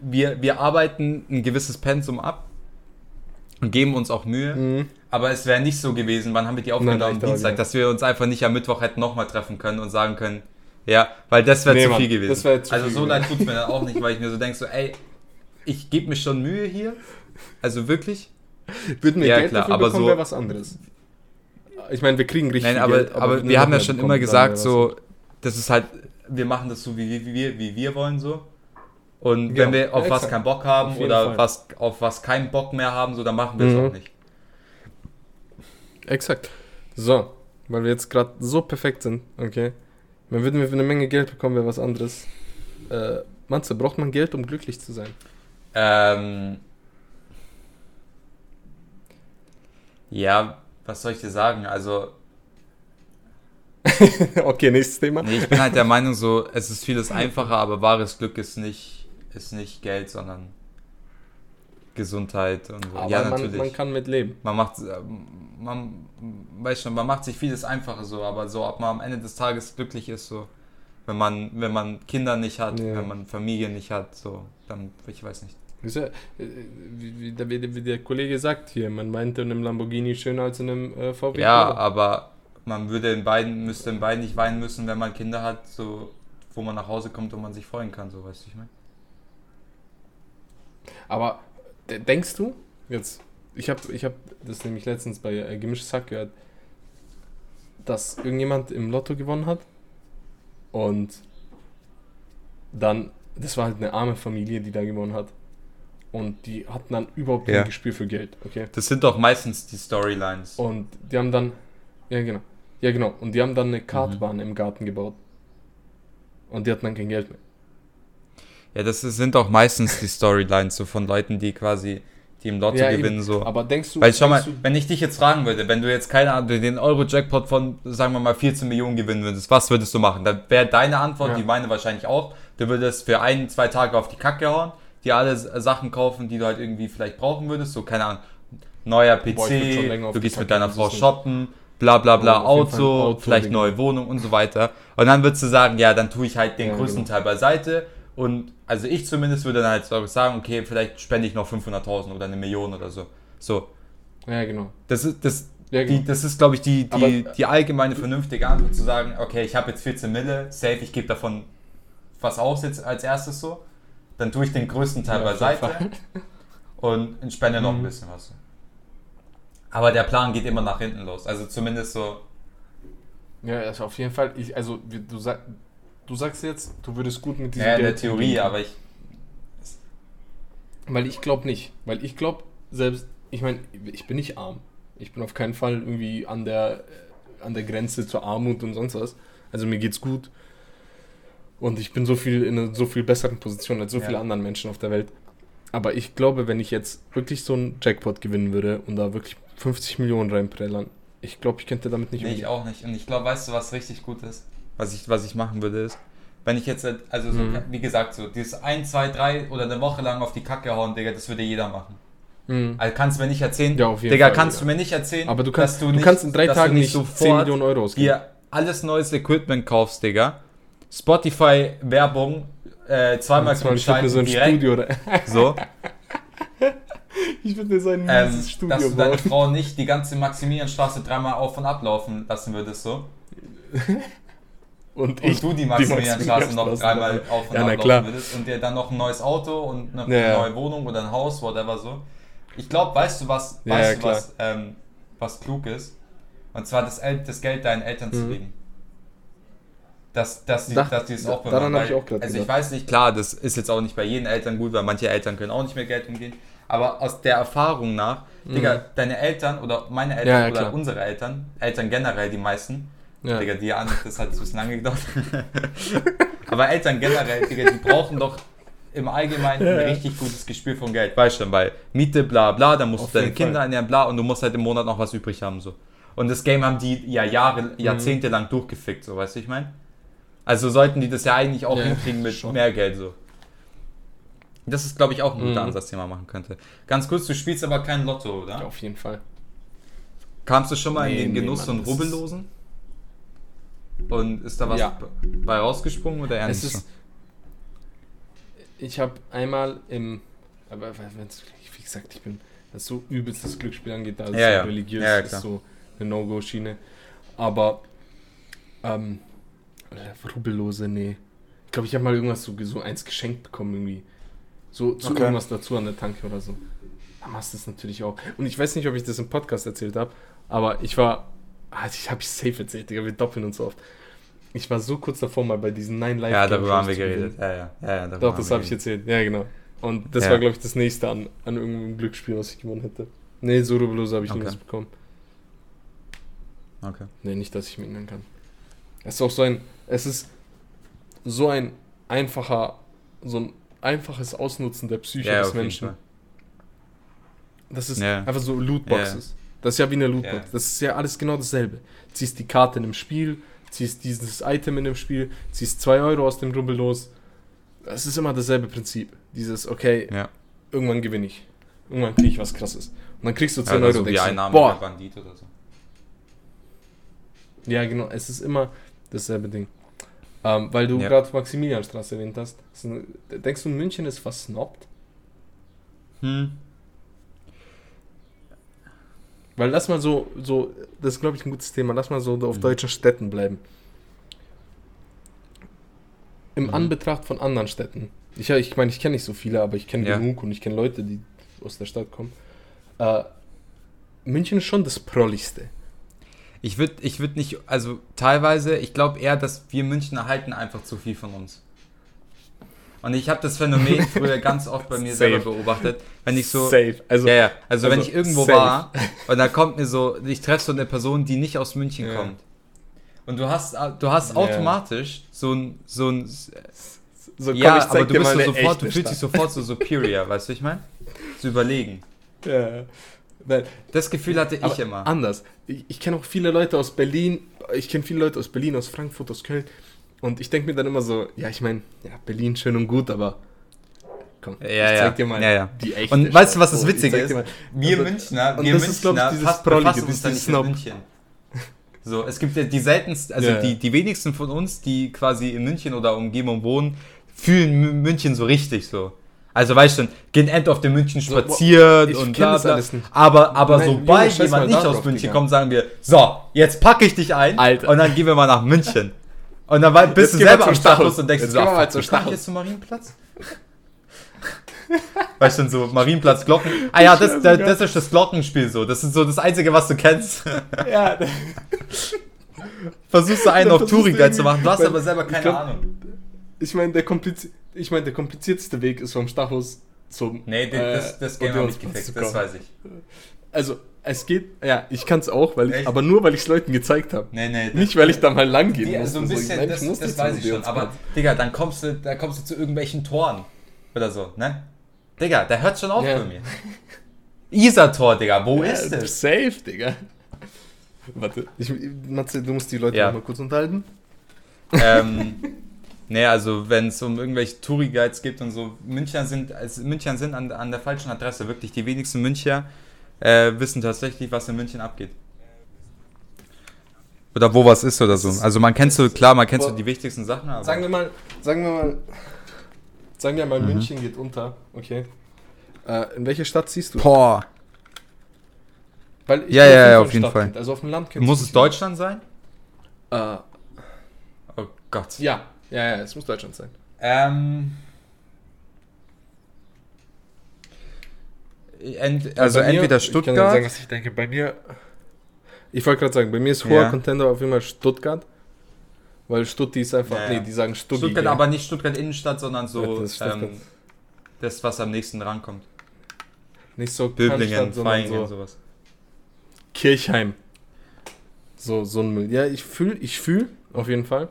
Speaker 2: wir, wir arbeiten ein gewisses Pensum ab und geben uns auch Mühe.
Speaker 1: Mhm.
Speaker 2: Aber es wäre nicht so gewesen, wann haben wir die Aufnahme am
Speaker 1: aber
Speaker 2: Dienstag, dass wir uns einfach nicht am Mittwoch hätten nochmal treffen können und sagen können, ja, weil das wäre
Speaker 1: Nee,
Speaker 2: zu
Speaker 1: Mann,
Speaker 2: viel gewesen.
Speaker 1: wär zu
Speaker 2: also
Speaker 1: viel
Speaker 2: so leid tut mir dann auch nicht, weil ich mir so denke, so, ey, ich gebe mir schon Mühe hier. Also wirklich.
Speaker 1: Würden wir
Speaker 2: Ja,
Speaker 1: Geld
Speaker 2: klar,
Speaker 1: dafür
Speaker 2: aber
Speaker 1: bekommen,
Speaker 2: so-
Speaker 1: wäre was anderes. Ich meine, wir kriegen richtig
Speaker 2: Nein,
Speaker 1: viel
Speaker 2: aber,
Speaker 1: Geld,
Speaker 2: aber
Speaker 1: würden
Speaker 2: wir haben ja schon immer gesagt, so, das ist halt, wir machen das so, wie, wie, wir, wie wir wollen, so. Und
Speaker 1: Genau.
Speaker 2: wenn wir auf
Speaker 1: Ja,
Speaker 2: was keinen Bock haben oder
Speaker 1: Fall.
Speaker 2: was, auf was keinen Bock mehr haben, so, dann machen wir es
Speaker 1: Mhm.
Speaker 2: auch nicht.
Speaker 1: Exakt. So, weil wir jetzt gerade so perfekt sind, okay. Dann würden wir für eine Menge Geld bekommen, wäre was anderes. Äh, Matze, braucht man Geld, um glücklich zu sein?
Speaker 2: Ähm, ja, was soll ich dir sagen? Also,
Speaker 1: okay, nächstes Thema.
Speaker 2: nee, ich bin halt der Meinung, so, es ist vieles einfacher, aber wahres Glück ist nicht, ist nicht Geld, sondern Gesundheit und so.
Speaker 1: Aber
Speaker 2: ja,
Speaker 1: man,
Speaker 2: natürlich.
Speaker 1: man kann mit leben.
Speaker 2: man macht, äh, man weiß schon, man macht sich vieles einfacher so, aber so, ob man am Ende des Tages glücklich ist, so, wenn man, wenn man Kinder nicht hat,
Speaker 1: Ja.
Speaker 2: wenn man Familie nicht hat, so, dann, ich weiß nicht.
Speaker 1: Äh, wie, der, wie der Kollege sagt hier, man meinte in einem Lamborghini schöner als in einem äh, VW.
Speaker 2: Ja, aber man würde in beiden, müsste in beiden nicht weinen müssen, wenn man Kinder hat, so, wo man nach Hause kommt und man sich freuen kann, so, weißt du, ich meine.
Speaker 1: Aber de- denkst du, jetzt, ich habe ich hab das nämlich letztens bei äh, Gemischtes Hack gehört, dass irgendjemand im Lotto gewonnen hat und dann, das war halt eine arme Familie, die da gewonnen hat und die hatten dann überhaupt
Speaker 2: Ja.
Speaker 1: kein Gespür für Geld, okay?
Speaker 2: Das sind doch meistens die Storylines.
Speaker 1: Und die haben dann, ja genau, ja genau, und die haben dann
Speaker 2: Mhm.
Speaker 1: eine Kartbahn im Garten gebaut und die hatten dann kein Geld mehr.
Speaker 2: Ja, das sind auch meistens die Storylines so von Leuten, die quasi die im Lotto
Speaker 1: Ja,
Speaker 2: gewinnen.
Speaker 1: eben.
Speaker 2: So.
Speaker 1: Aber denkst du,
Speaker 2: Weil schau mal, wenn ich dich jetzt fragen würde, wenn du jetzt keine Ahnung, den Euro-Jackpot von, sagen wir mal, 14 Millionen gewinnen würdest, was würdest du machen? Dann wäre deine Antwort,
Speaker 1: Ja.
Speaker 2: die meine wahrscheinlich auch, du würdest für ein, zwei Tage auf die Kacke hauen, dir alle Sachen kaufen, die du halt irgendwie vielleicht brauchen würdest, so keine Ahnung, neuer PC,
Speaker 1: Boah,
Speaker 2: du gehst mit deiner Frau shoppen, bla bla bla,
Speaker 1: Oh,
Speaker 2: Auto,
Speaker 1: Auto,
Speaker 2: vielleicht neue Wohnung und so weiter. Und dann würdest du sagen, ja, dann tue ich halt den
Speaker 1: Ja,
Speaker 2: größten
Speaker 1: genau.
Speaker 2: Teil beiseite und also ich zumindest würde dann halt sagen, okay, vielleicht spende ich noch 500.000 oder eine Million oder so. So,
Speaker 1: Ja, genau.
Speaker 2: das ist, das,
Speaker 1: Ja, genau.
Speaker 2: die, das ist, glaube ich, die, die,
Speaker 1: Aber-
Speaker 2: die allgemeine vernünftige Antwort zu sagen, okay, ich habe jetzt 14 Mille, safe, ich gebe davon was aus jetzt als erstes so. Dann tue ich den größten Teil
Speaker 1: Ja,
Speaker 2: beiseite und spende noch ein
Speaker 1: Mhm.
Speaker 2: bisschen was. Aber der Plan geht immer nach hinten los. Also zumindest so,
Speaker 1: Ja, also auf jeden Fall. Ich, also, wie- du, sag, du sagst jetzt, du würdest gut mit diesem
Speaker 2: ja, in der
Speaker 1: Geld
Speaker 2: Theorie,
Speaker 1: umgehen.
Speaker 2: aber ich.
Speaker 1: Weil ich glaube nicht. Weil ich glaube, selbst, ich meine, ich bin nicht arm. Ich bin auf keinen Fall irgendwie an der, äh, an der Grenze zur Armut und sonst was. Also mir geht's gut. Und ich bin so viel in einer so viel besseren Position als so
Speaker 2: Ja.
Speaker 1: viele anderen Menschen auf der Welt. Aber ich glaube, wenn ich jetzt wirklich so einen Jackpot gewinnen würde und da wirklich 50 Millionen reinprellern, ich glaube, ich könnte damit nicht
Speaker 2: Nee, ich auch nicht. Und ich glaube, weißt du, was richtig gut ist? Was ich, was ich machen würde, ist, wenn ich jetzt, also so,
Speaker 1: Mhm.
Speaker 2: wie gesagt, so dieses 1, 2, 3 oder eine Woche lang auf die Kacke hauen, Digga, das würde jeder machen.
Speaker 1: Mhm.
Speaker 2: Also kannst du mir nicht erzählen,
Speaker 1: Ja, auf jeden
Speaker 2: Digga,
Speaker 1: Fall,
Speaker 2: kannst
Speaker 1: Digga.
Speaker 2: du mir nicht erzählen,
Speaker 1: Aber du kannst,
Speaker 2: dass
Speaker 1: du
Speaker 2: nicht-
Speaker 1: kannst in drei Tagen nicht 10
Speaker 2: sofort
Speaker 1: Millionen Euro ausgeben.
Speaker 2: dir alles neues Equipment kaufst, Digga. Spotify-Werbung äh, zweimal
Speaker 1: würde mir so ein
Speaker 2: direkt,
Speaker 1: Studio oder
Speaker 2: so,
Speaker 1: Ich würde mir so ein
Speaker 2: ähm,
Speaker 1: mieses
Speaker 2: dass
Speaker 1: Studio
Speaker 2: du deine
Speaker 1: bauen.
Speaker 2: Frau nicht die ganze Maximilianstraße dreimal auf und ablaufen lassen würdest, so.
Speaker 1: Und,
Speaker 2: Und du die Maximilianstraße noch dreimal auf und
Speaker 1: Ja, na
Speaker 2: ablaufen
Speaker 1: klar.
Speaker 2: würdest und dir dann noch ein neues Auto und eine
Speaker 1: Ja,
Speaker 2: neue Wohnung oder ein Haus, whatever so. Ich glaube, weißt du was,
Speaker 1: Ja,
Speaker 2: weißt du
Speaker 1: klar.
Speaker 2: was, ähm, was klug ist? Und zwar das, das Geld deinen Eltern zu
Speaker 1: Mhm.
Speaker 2: legen. Dass, dass, die,
Speaker 1: Dach-
Speaker 2: dass die es
Speaker 1: da-
Speaker 2: auch
Speaker 1: daran
Speaker 2: weil-
Speaker 1: hab ich auch grad
Speaker 2: Also ich weiß nicht, klar, das ist jetzt auch nicht bei jedem Eltern gut, weil manche Eltern können auch nicht mehr Geld umgehen. Aber aus der Erfahrung nach, Digga, deine Eltern oder meine Eltern
Speaker 1: Mhm. Ja, ja,
Speaker 2: oder
Speaker 1: klar.
Speaker 2: unsere Eltern, Eltern generell die meisten,
Speaker 1: Ja.
Speaker 2: Digga, die an, das hat bisschen lange gedauert. Aber Eltern generell, Digga, die brauchen doch im Allgemeinen ein richtig gutes Gespür von Geld. Weißt du, weil Miete, bla bla, dann musst
Speaker 1: Auf
Speaker 2: du deine
Speaker 1: jeden
Speaker 2: Kinder
Speaker 1: Fall.
Speaker 2: ernähren, bla, und du musst halt im Monat noch was übrig haben, so. Und das Game haben die ja Jahre,
Speaker 1: Mhm.
Speaker 2: Jahrzehnte lang durchgefickt, so, weißt du, ich meine? Also sollten die das ja eigentlich auch
Speaker 1: Ja,
Speaker 2: hinkriegen mit
Speaker 1: schon.
Speaker 2: mehr Geld, so. Das ist, glaube ich, auch ein guter
Speaker 1: Mhm.
Speaker 2: Ansatz, den man machen könnte. Ganz kurz, du spielst aber kein Lotto, oder?
Speaker 1: Ja, auf jeden Fall.
Speaker 2: Kamst du schon mal
Speaker 1: Nee,
Speaker 2: in den
Speaker 1: nee,
Speaker 2: Genuss
Speaker 1: Mann,
Speaker 2: von Rubbellosen? Und ist da was
Speaker 1: Ja.
Speaker 2: bei rausgesprungen oder eher
Speaker 1: Es ist. Ich habe einmal im. Aber wenn's, wie gesagt, ich bin. Was so übelst das Glücksspiel angeht, da ist
Speaker 2: Ja,
Speaker 1: so
Speaker 2: ja.
Speaker 1: religiös,
Speaker 2: Ja,
Speaker 1: ist so eine No-Go-Schiene. Aber. Ähm. äh, Rubbellose, nee. Ich glaube, ich habe mal irgendwas so, so eins geschenkt bekommen, irgendwie. So zu
Speaker 2: Okay.
Speaker 1: irgendwas dazu an der Tanke oder so. Dann machst du das natürlich auch. Und ich weiß nicht, ob ich das im Podcast erzählt habe, aber ich war. Ah, ich habe ich safe erzählt, Digga, wir doppeln uns so oft. Ich war so kurz davor, mal bei diesen Nine Live
Speaker 2: Ja, darüber haben wir geredet. Ja, ja, ja, ja
Speaker 1: Doch, das habe ich erzählt. Ja, genau. Und das
Speaker 2: Ja.
Speaker 1: war, glaube ich, das nächste an, an irgendeinem Glücksspiel, was ich gewonnen hätte. Nee, so rubbellos habe ich
Speaker 2: Okay.
Speaker 1: nichts bekommen.
Speaker 2: Okay.
Speaker 1: Nee, nicht, dass ich mich erinnern kann. Es ist auch so ein, es ist so ein einfacher, so ein einfaches Ausnutzen der Psyche
Speaker 2: Ja,
Speaker 1: des Menschen. Das ist
Speaker 2: Ja.
Speaker 1: einfach so Lootboxes. Das ist ja wie eine Lootbox.
Speaker 2: Ja.
Speaker 1: Das ist ja alles genau dasselbe. Ziehst die Karte in dem Spiel, ziehst dieses Item in dem Spiel, ziehst 2 Euro aus dem Rubbel los. Es ist immer dasselbe Prinzip. Dieses, okay,
Speaker 2: Ja.
Speaker 1: irgendwann gewinne ich. Irgendwann kriege ich was krasses. Und dann kriegst du 10
Speaker 2: Also
Speaker 1: Euro
Speaker 2: so
Speaker 1: denkst
Speaker 2: Einnahme
Speaker 1: boah,
Speaker 2: Bandit oder so.
Speaker 1: Ja, genau. Es ist immer dasselbe Ding. Ähm, weil du
Speaker 2: Ja.
Speaker 1: gerade Maximilianstraße erwähnt hast. Denkst du, München ist versnobbt?
Speaker 2: Hm.
Speaker 1: Weil lass mal so, so das ist, glaube ich, ein gutes Thema. Lass mal so auf
Speaker 2: Mhm.
Speaker 1: deutschen Städten bleiben. Im
Speaker 2: Mhm.
Speaker 1: Anbetracht von anderen Städten. Ich, ich meine, ich kenne nicht so viele, aber ich kenne
Speaker 2: Ja.
Speaker 1: genug und ich kenne Leute, die aus der Stadt kommen. Äh, München ist schon das Prolligste.
Speaker 2: Ich würde ich würd nicht, also teilweise, ich glaube eher, dass wir Münchner halten einfach zu viel von uns. Und ich habe das Phänomen früher ganz oft bei mir selber beobachtet, wenn ich so...
Speaker 1: Safe. Also,
Speaker 2: ja, ja, also, wenn
Speaker 1: also
Speaker 2: ich irgendwo
Speaker 1: safe.
Speaker 2: war und da kommt mir so, ich treffe so eine Person, die nicht aus München
Speaker 1: Ja.
Speaker 2: kommt. Und du hast, du hast automatisch so ein, so ein,
Speaker 1: so, komm,
Speaker 2: ja, aber du bist so sofort, du fühlst dich
Speaker 1: Stadt.
Speaker 2: sofort so superior, weißt du, ich meine? So überlegen.
Speaker 1: Ja. Nein,
Speaker 2: Das Gefühl hatte ich
Speaker 1: aber
Speaker 2: immer.
Speaker 1: Anders. Ich, ich kenne auch viele Leute aus Berlin. Ich kenne viele Leute aus Berlin, aus Frankfurt, aus Köln. Und ich denke mir dann immer so, ja, ich meine, ja, Berlin schön und gut, aber komm,
Speaker 2: Ja,
Speaker 1: ich
Speaker 2: ja.
Speaker 1: zeig dir mal
Speaker 2: Ja, ja.
Speaker 1: die echte
Speaker 2: Und weißt du,
Speaker 1: Stadt.
Speaker 2: was das
Speaker 1: So,
Speaker 2: Witzige ist? Wir
Speaker 1: Also-
Speaker 2: Münchner,
Speaker 1: und
Speaker 2: wir
Speaker 1: das ist, glaub ich,
Speaker 2: Münchner
Speaker 1: dieses
Speaker 2: fast
Speaker 1: Prollige,
Speaker 2: befassen uns da
Speaker 1: dieses
Speaker 2: nicht mit
Speaker 1: Snob.
Speaker 2: München. So, es gibt ja die seltensten, also
Speaker 1: Ja, ja.
Speaker 2: die, die wenigsten von uns, die quasi in München oder Umgebung wohnen, fühlen München so richtig so. Also weißt du, gehen end auf den München
Speaker 1: So,
Speaker 2: spazieren
Speaker 1: ich
Speaker 2: und bla
Speaker 1: das
Speaker 2: bla.
Speaker 1: alles nicht.
Speaker 2: Aber, aber
Speaker 1: Nein,
Speaker 2: sobald jemand nicht aus München
Speaker 1: Digga.
Speaker 2: kommt, sagen wir, so, jetzt packe ich dich ein
Speaker 1: Alter.
Speaker 2: und dann gehen wir mal nach München. Und dann wei- bist
Speaker 1: Jetzt
Speaker 2: du selber am Stachus
Speaker 1: Stachus.
Speaker 2: und denkst
Speaker 1: Jetzt gehen wir mal zum Stachus.
Speaker 2: jetzt zum Marienplatz? Weißt du, so Marienplatz, Glocken. Ah ja, das, das, das ist das Glockenspiel so. Das ist so das Einzige, was du kennst.
Speaker 1: Ja,
Speaker 2: Versuchst du einen auf Touring Guide zu machen. Du hast aber selber keine
Speaker 1: glaub-
Speaker 2: Ahnung.
Speaker 1: ich meine, der, komplizi ich mein, der komplizierteste Weg ist vom Stachus zum.
Speaker 2: Nee, das,
Speaker 1: äh,
Speaker 2: das, das Game habe ich
Speaker 1: Odeonsplatz
Speaker 2: gefixt,
Speaker 1: zu
Speaker 2: das weiß ich.
Speaker 1: Also, es geht, ja, ich kann es auch, weil ich, aber nur, weil ich es Leuten gezeigt habe.
Speaker 2: Nee, nee.
Speaker 1: Nicht, weil ich da mal lang gehen musste.
Speaker 2: so ein bisschen,
Speaker 1: nein,
Speaker 2: das,
Speaker 1: muss
Speaker 2: das weiß ich schon. Aber. Digga, dann kommst du, da kommst du zu irgendwelchen Toren. Oder so, ne? Digga, der hört schon auf
Speaker 1: Ja.
Speaker 2: bei mir. Isar-Tor, Digga, wo
Speaker 1: Ja,
Speaker 2: ist es?
Speaker 1: Safe, Digga. Warte, ich, Matze, du musst die Leute
Speaker 2: Ja.
Speaker 1: mal kurz unterhalten.
Speaker 2: ähm, nee, also wenn es um irgendwelche Touri-Guides gibt und so, Müncher sind, also Müncher sind an, an der falschen Adresse, wirklich. Die wenigsten Müncher äh, wissen tatsächlich, was in München abgeht. Oder wo was ist oder so. Also man kennt so, klar, man kennt so die wichtigsten Sachen, aber...
Speaker 1: Sagen wir mal, sagen wir mal, sagen wir
Speaker 2: Mhm.
Speaker 1: mal, München geht unter, okay. Äh, in welche Stadt ziehst du?
Speaker 2: Boah.
Speaker 1: Weil ich
Speaker 2: Ja, ja, ja, auf jeden
Speaker 1: Stadtkind,
Speaker 2: Fall.
Speaker 1: Also auf dem Land kennst
Speaker 2: Muss
Speaker 1: du
Speaker 2: es Deutschland sein?
Speaker 1: Äh,
Speaker 2: Oh Gott.
Speaker 1: ja, ja, ja, es muss Deutschland sein.
Speaker 2: Ähm... Ent, also
Speaker 1: Bei mir-
Speaker 2: entweder
Speaker 1: Ich kann
Speaker 2: Stuttgart...
Speaker 1: sagen, was ich denke. Bei mir, ich wollte gerade sagen, bei mir ist hoher
Speaker 2: Ja.
Speaker 1: Contender auf jeden Fall Stuttgart. Weil Stutti ist einfach,
Speaker 2: Ja, ja.
Speaker 1: nee, die sagen Stuggi.
Speaker 2: Stuttgart,
Speaker 1: gell?
Speaker 2: aber nicht Stuttgart Innenstadt, sondern
Speaker 1: Ja,
Speaker 2: so
Speaker 1: das ist Stuttgart.
Speaker 2: ähm, das, was am nächsten rankommt.
Speaker 1: nicht so
Speaker 2: Böblingen,
Speaker 1: sondern so
Speaker 2: sowas.
Speaker 1: Kirchheim. So, so ein Müll. Ja, ich fühle, ich fühle, auf jeden Fall.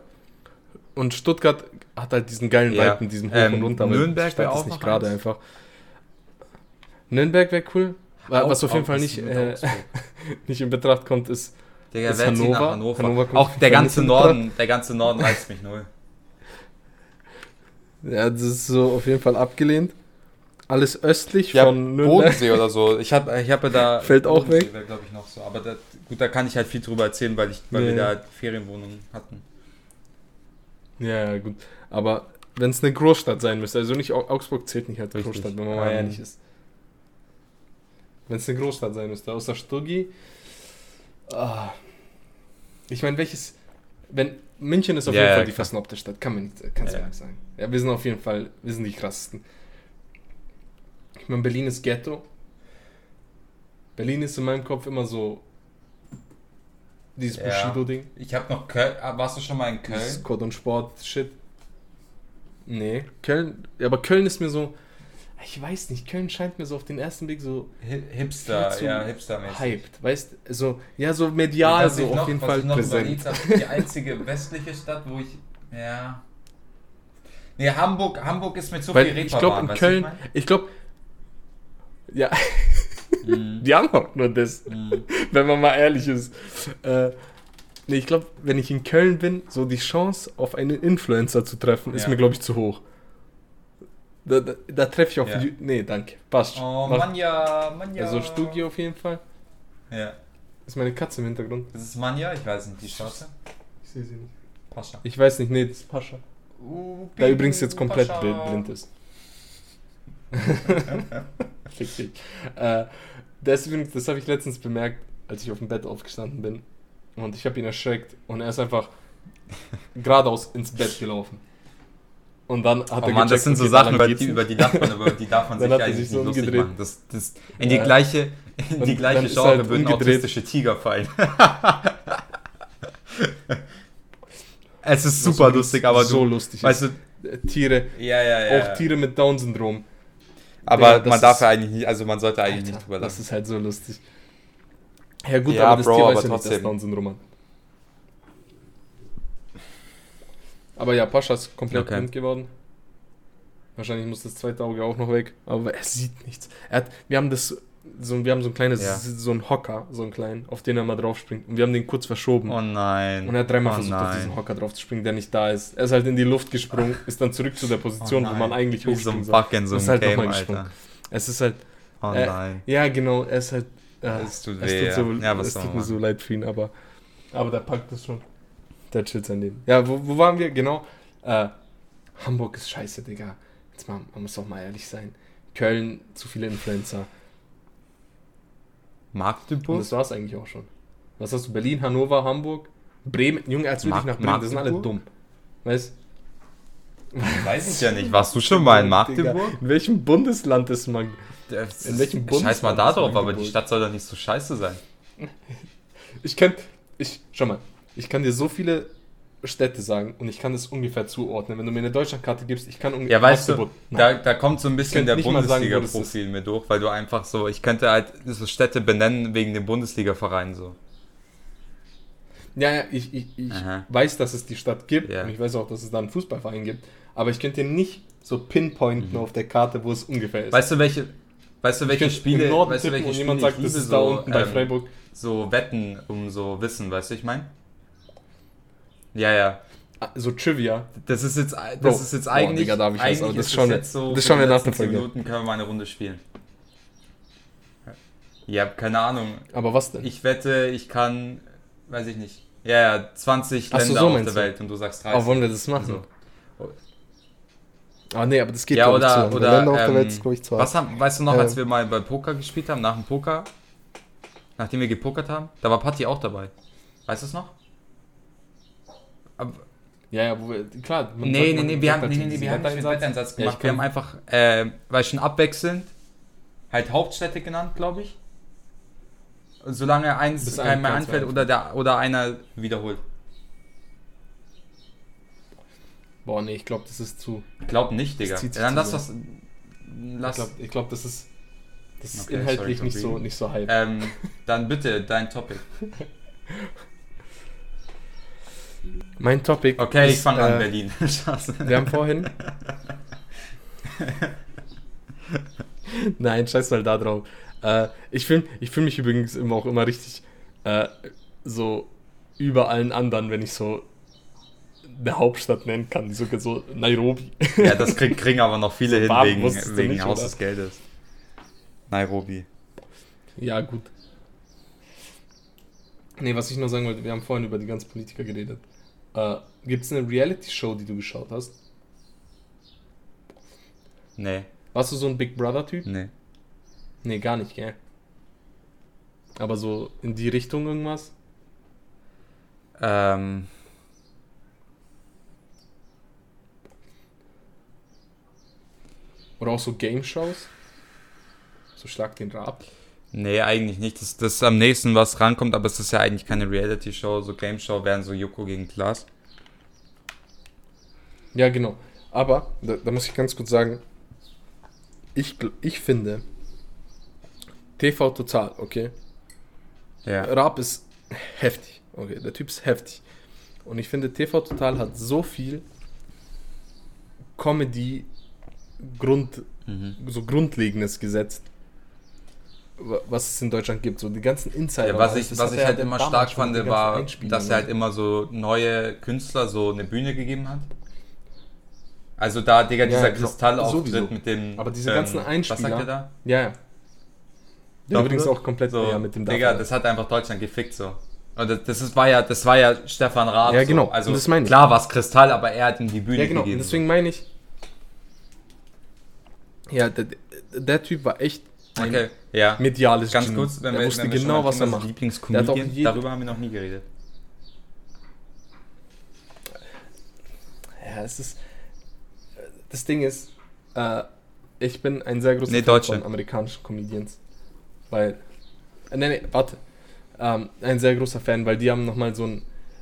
Speaker 1: Und Stuttgart hat halt diesen geilen
Speaker 2: Ja.
Speaker 1: Vibe mit diesem Hoch
Speaker 2: Ähm,
Speaker 1: und Runter.
Speaker 2: Nürnberg
Speaker 1: die Stadt
Speaker 2: wär
Speaker 1: ist
Speaker 2: auch
Speaker 1: nicht gerade einfach. Nürnberg wäre cool.
Speaker 2: Auch-
Speaker 1: Was auf jeden Fall nicht, äh, nicht in Betracht kommt, ist
Speaker 2: Digga,
Speaker 1: ist Hannover?
Speaker 2: Hannover?
Speaker 1: Hannover kommt
Speaker 2: auch der ganze Norden, der ganze Norden reizt mich null.
Speaker 1: Ja, das ist so auf jeden Fall abgelehnt. Alles östlich von Nürnberg.
Speaker 2: Bodensee oder so. Ich habe ich hab ja da.
Speaker 1: Fällt auch weg.
Speaker 2: glaube ich, noch so. Aber da, gut, da kann ich halt viel drüber erzählen, weil, ich, weil
Speaker 1: Ja,
Speaker 2: wir
Speaker 1: ja.
Speaker 2: da Ferienwohnungen hatten.
Speaker 1: Ja, ja, gut. Aber wenn es eine Großstadt sein müsste, also nicht Au- Augsburg zählt nicht als
Speaker 2: Richtig.
Speaker 1: Großstadt, wenn man mal
Speaker 2: Ähm.
Speaker 1: ehrlich ist. Wenn es eine Großstadt sein müsste, außer Stuggi. Ah. Ich meine, welches. Wenn München ist auf
Speaker 2: Ja,
Speaker 1: jeden Fall die versnobte Stadt, kann man nicht, kannst du
Speaker 2: Ja.
Speaker 1: nicht sagen. Ja, wir sind auf jeden Fall, wir sind die krassesten. Ich meine, Berlin ist Ghetto. Berlin ist in meinem Kopf immer so dieses
Speaker 2: Ja.
Speaker 1: Bushido-Ding.
Speaker 2: Ich habe noch Köln. ah, Warst du schon mal in
Speaker 1: Dieses
Speaker 2: Köln?
Speaker 1: Code und Sport Shit. Nee, Köln, aber Köln ist mir so, ich weiß nicht, Köln scheint mir so auf den ersten Blick so
Speaker 2: Hi- Hipster,
Speaker 1: zu
Speaker 2: ja, hipstermäßig.
Speaker 1: hyped, weißt so, ja, so medial so
Speaker 2: ich
Speaker 1: auf
Speaker 2: noch-
Speaker 1: jeden Fall
Speaker 2: noch
Speaker 1: präsent.
Speaker 2: hab, die einzige westliche Stadt, wo ich. Ja. Nee, Hamburg, Hamburg ist mit so
Speaker 1: Weil
Speaker 2: viel
Speaker 1: ich glaube in Köln,
Speaker 2: ich
Speaker 1: ich glaube, ja,
Speaker 2: mein? Mhm.
Speaker 1: die haben auch nur das,
Speaker 2: Mhm.
Speaker 1: wenn man mal ehrlich ist. Äh, nee, ich glaube, wenn ich in Köln bin, so die Chance auf einen Influencer zu treffen, ist
Speaker 2: Ja.
Speaker 1: mir, glaube ich, zu hoch. Da, da, da treffe ich auf.
Speaker 2: Ja.
Speaker 1: Nee, danke. Passt. schon.
Speaker 2: Oh,
Speaker 1: Mach-
Speaker 2: Manja, Manja.
Speaker 1: Also Studio auf jeden Fall.
Speaker 2: Ja.
Speaker 1: ist meine Katze im Hintergrund.
Speaker 2: Das ist Manja, ich weiß nicht, die Straße.
Speaker 1: Ich sehe sie nicht.
Speaker 2: Pascha.
Speaker 1: Ich weiß nicht, nee, das ist Pascha.
Speaker 2: Uh,
Speaker 1: Der übrigens jetzt komplett
Speaker 2: Pascha.
Speaker 1: blind, blind ist. Fick dich. Äh, das übrigens, das habe ich letztens bemerkt, als ich auf dem Bett aufgestanden bin. Und ich habe ihn erschreckt und er ist einfach geradeaus ins Bett gelaufen. Und dann hat
Speaker 2: Oh
Speaker 1: er
Speaker 2: Mann, das
Speaker 1: gecheckt,
Speaker 2: sind so
Speaker 1: okay,
Speaker 2: Sachen, über die, über die darf man, über die darf man sich eigentlich
Speaker 1: sich so
Speaker 2: nicht lustig machen. Das, das, in die
Speaker 1: Ja.
Speaker 2: gleiche, in die
Speaker 1: Und
Speaker 2: gleiche Genre
Speaker 1: halt
Speaker 2: würden autistische Tiger fallen. es ist super
Speaker 1: übrigens
Speaker 2: lustig, aber
Speaker 1: so
Speaker 2: du,
Speaker 1: lustig
Speaker 2: weißt du,
Speaker 1: Äh, Tiere,
Speaker 2: ja, ja, ja.
Speaker 1: auch Tiere mit Down-Syndrom.
Speaker 2: aber
Speaker 1: das
Speaker 2: man darf
Speaker 1: ist-
Speaker 2: ja eigentlich nicht, also man sollte eigentlich
Speaker 1: Alter,
Speaker 2: nicht drüber
Speaker 1: das
Speaker 2: lachen.
Speaker 1: ist halt so lustig. Ja gut,
Speaker 2: Ja,
Speaker 1: aber das
Speaker 2: Bro,
Speaker 1: Tier
Speaker 2: aber
Speaker 1: weiß ja nicht, dass
Speaker 2: trotzdem.
Speaker 1: Down-Syndrom hat. Aber ja, Pascha ist komplett
Speaker 2: Okay.
Speaker 1: blind geworden. Wahrscheinlich muss das zweite Auge auch noch weg, aber er sieht nichts. Er hat, wir haben das so, wir haben so ein kleines,
Speaker 2: Ja.
Speaker 1: so ein Hocker, so einen kleinen, auf den er mal drauf springt. Und wir haben den kurz verschoben.
Speaker 2: Oh nein.
Speaker 1: Und er hat dreimal
Speaker 2: oh
Speaker 1: versucht, auf
Speaker 2: nein.
Speaker 1: diesen Hocker drauf zu springen, der nicht da ist. Er ist halt in die Luft gesprungen, ist dann zurück zu der Position,
Speaker 2: Oh
Speaker 1: wo man eigentlich
Speaker 2: Wie so ein
Speaker 1: soll.
Speaker 2: So
Speaker 1: Ist halt
Speaker 2: Game,
Speaker 1: nochmal
Speaker 2: Alter.
Speaker 1: gesprungen. Es ist halt,
Speaker 2: Oh
Speaker 1: Äh,
Speaker 2: nein.
Speaker 1: ja genau, er ist halt, äh,
Speaker 2: Es tut
Speaker 1: es
Speaker 2: weh,
Speaker 1: tut, so,
Speaker 2: ja.
Speaker 1: Es tut mir so leid für ihn, aber, aber der packt das schon. Der chillt sein Leben. Ja, wo, wo waren wir? Genau. Äh, Hamburg ist scheiße, Digga. Jetzt mal, man muss doch mal ehrlich sein. Köln, zu viele Influencer. Und
Speaker 2: Magdeburg?
Speaker 1: das war's eigentlich auch schon. Was hast du? Berlin, Hannover, Hamburg, Bremen. Junge, als würde ich nach Bremen. Das sind alle
Speaker 2: Magdeburg?
Speaker 1: dumm. Weißt
Speaker 2: Weiß ich ja nicht. Warst du schon mal in Magdeburg?
Speaker 1: In welchem Bundesland ist man? In welchem
Speaker 2: Scheiß mal
Speaker 1: Bundesland
Speaker 2: da drauf, aber
Speaker 1: Magdeburg?
Speaker 2: die Stadt soll doch nicht so scheiße sein.
Speaker 1: Ich kann, ich, schau mal, ich kann dir so viele Städte sagen und ich kann das ungefähr zuordnen. Wenn du mir eine Deutschlandkarte gibst, ich kann ungefähr.
Speaker 2: Ja, weißt du, da, da kommt so ein bisschen der Bundesliga-Profil mir durch, weil du einfach so, ich könnte halt so Städte benennen wegen dem Bundesliga-Verein so.
Speaker 1: Ja, ja, ich, ich, ich weiß, dass es die Stadt gibt
Speaker 2: Ja.
Speaker 1: und ich weiß auch, dass es da einen Fußballverein gibt, aber ich könnte dir nicht so pinpointen auf der Karte, wo es ungefähr ist.
Speaker 2: Mhm. Weißt du, welche, weißt du, welche Spiele, weißt du, welche Spiele
Speaker 1: jemand sagt, das ist da
Speaker 2: so,
Speaker 1: unten bei
Speaker 2: ähm,
Speaker 1: Freiburg.
Speaker 2: so Wetten um so Wissen, weißt du, ich meine? Ja, ja.
Speaker 1: Ah, So Trivia.
Speaker 2: Das ist jetzt, das
Speaker 1: Bro,
Speaker 2: ist jetzt
Speaker 1: boah,
Speaker 2: eigentlich,
Speaker 1: Digga, darf ich das,
Speaker 2: eigentlich
Speaker 1: aber das
Speaker 2: ist
Speaker 1: wir-
Speaker 2: jetzt so,
Speaker 1: das nach
Speaker 2: letzten
Speaker 1: der Folge.
Speaker 2: Minuten können wir mal eine Runde spielen. Ja, keine Ahnung.
Speaker 1: Aber was denn?
Speaker 2: Ich wette, ich kann, weiß ich nicht. Ja, ja, 20
Speaker 1: Ach so,
Speaker 2: Länder
Speaker 1: so
Speaker 2: auf der
Speaker 1: du?
Speaker 2: Welt und du sagst 30.
Speaker 1: aber wollen wir das machen?
Speaker 2: So.
Speaker 1: Ah, nee, aber das geht
Speaker 2: Ja, oder,
Speaker 1: zu
Speaker 2: oder
Speaker 1: Länder auf der
Speaker 2: ähm,
Speaker 1: Welt ist, glaube ich, zu
Speaker 2: was haben, weißt du noch, als
Speaker 1: Ähm.
Speaker 2: wir mal bei Poker gespielt haben, nach dem Poker, nachdem wir gepokert haben, da war Patti auch dabei. Weißt du es noch? Aber,
Speaker 1: Ja, ja, wo wir, klar. man
Speaker 2: nee,
Speaker 1: sagt,
Speaker 2: nee, nee, wir haben, nee, nee, nee, wir haben nicht
Speaker 1: Wetteinsatz. Ja,
Speaker 2: gemacht.
Speaker 1: ich
Speaker 2: wir haben einfach, äh, weil schon abwechselnd, halt Hauptstädte genannt, glaube ich. Solange eins
Speaker 1: einem
Speaker 2: mehr anfällt oder, der, oder einer wiederholt.
Speaker 1: Boah, nee, ich glaube, das ist zu.
Speaker 2: Glaub nicht, Digga. Ja, dann lass das.
Speaker 1: Ich
Speaker 2: Lass,
Speaker 1: glaube, ich glaub, das ist. Das ist
Speaker 2: Okay,
Speaker 1: inhaltlich
Speaker 2: sorry
Speaker 1: nicht so, nicht so hype.
Speaker 2: ähm, dann bitte dein Topic.
Speaker 1: mein Topic.
Speaker 2: Okay,
Speaker 1: ist,
Speaker 2: ich fange an,
Speaker 1: äh,
Speaker 2: Berlin. Spaß.
Speaker 1: Wir haben vorhin. Nein, scheiß mal da drauf. Äh, ich fühle ich fühl mich übrigens immer auch immer richtig äh, so über allen anderen, wenn ich so eine Hauptstadt nennen kann, sogar so Nairobi.
Speaker 2: Ja, das krieg, kriegen aber noch viele
Speaker 1: So
Speaker 2: hin wegen, wegen
Speaker 1: nicht,
Speaker 2: Haus des Geldes. Nairobi.
Speaker 1: ja, gut. Nee, was ich nur sagen wollte, wir haben vorhin über die ganzen Politiker geredet. Äh, Gibt es eine Reality-Show, die du geschaut hast?
Speaker 2: Nee,
Speaker 1: Warst du so ein Big Brother-Typ?
Speaker 2: nee.
Speaker 1: Nee, gar nicht, gell? Aber so in die Richtung irgendwas?
Speaker 2: Ähm,
Speaker 1: Oder auch so Game-Shows? So Schlag den Rab.
Speaker 2: Nee, eigentlich nicht. Das, das ist am nächsten, was rankommt, aber es ist ja eigentlich keine Reality-Show. So Game-Show wären so Joko gegen Klaas.
Speaker 1: Ja, genau. Aber, da, da muss ich ganz kurz sagen, ich, ich finde, TV Total, okay?
Speaker 2: Ja.
Speaker 1: Raab ist heftig, okay? Der Typ ist heftig. Und ich finde, TV Total hat so viel Comedy Grund,
Speaker 2: Mhm.
Speaker 1: so Grundlegendes gesetzt, was es in Deutschland gibt. So die ganzen Insider.
Speaker 2: Ja, was ich, was ich halt
Speaker 1: ja
Speaker 2: immer stark fand, war, dass er halt
Speaker 1: und
Speaker 2: immer so neue Künstler so eine Bühne gegeben hat. Also da, Digga,
Speaker 1: Ja,
Speaker 2: dieser
Speaker 1: genau.
Speaker 2: Kristallauftritt mit dem...
Speaker 1: Aber diese ganzen Einspieler-
Speaker 2: Was sagt er da?
Speaker 1: Ja, ja. Der übrigens auch komplett
Speaker 2: so,
Speaker 1: ja, mit dem
Speaker 2: Digga, das hat einfach Deutschland gefickt so. Und das, das ist, war ja, das war ja Stefan Raab.
Speaker 1: Ja, genau.
Speaker 2: So. Also
Speaker 1: Und das meine ich.
Speaker 2: klar war es Kristall, aber er hat ihm die Bühne
Speaker 1: Ja, genau. Und
Speaker 2: gegeben.
Speaker 1: deswegen meine ich. Ja, der, der Typ war echt. Ein
Speaker 2: Okay, ja.
Speaker 1: mediales
Speaker 2: Ganz
Speaker 1: Genie.
Speaker 2: kurz, wenn
Speaker 1: der
Speaker 2: wir,
Speaker 1: wusste
Speaker 2: wenn wir
Speaker 1: genau, was er macht. Jede-
Speaker 2: darüber haben wir noch nie geredet.
Speaker 1: Ja, es ist. Das Ding ist, äh, ich bin ein sehr großer
Speaker 2: Nee,
Speaker 1: Fan
Speaker 2: Deutsche.
Speaker 1: von amerikanischen Comedians. Weil. Äh, nee, nee, warte. Ähm, ein sehr großer Fan, weil die haben nochmal so ein.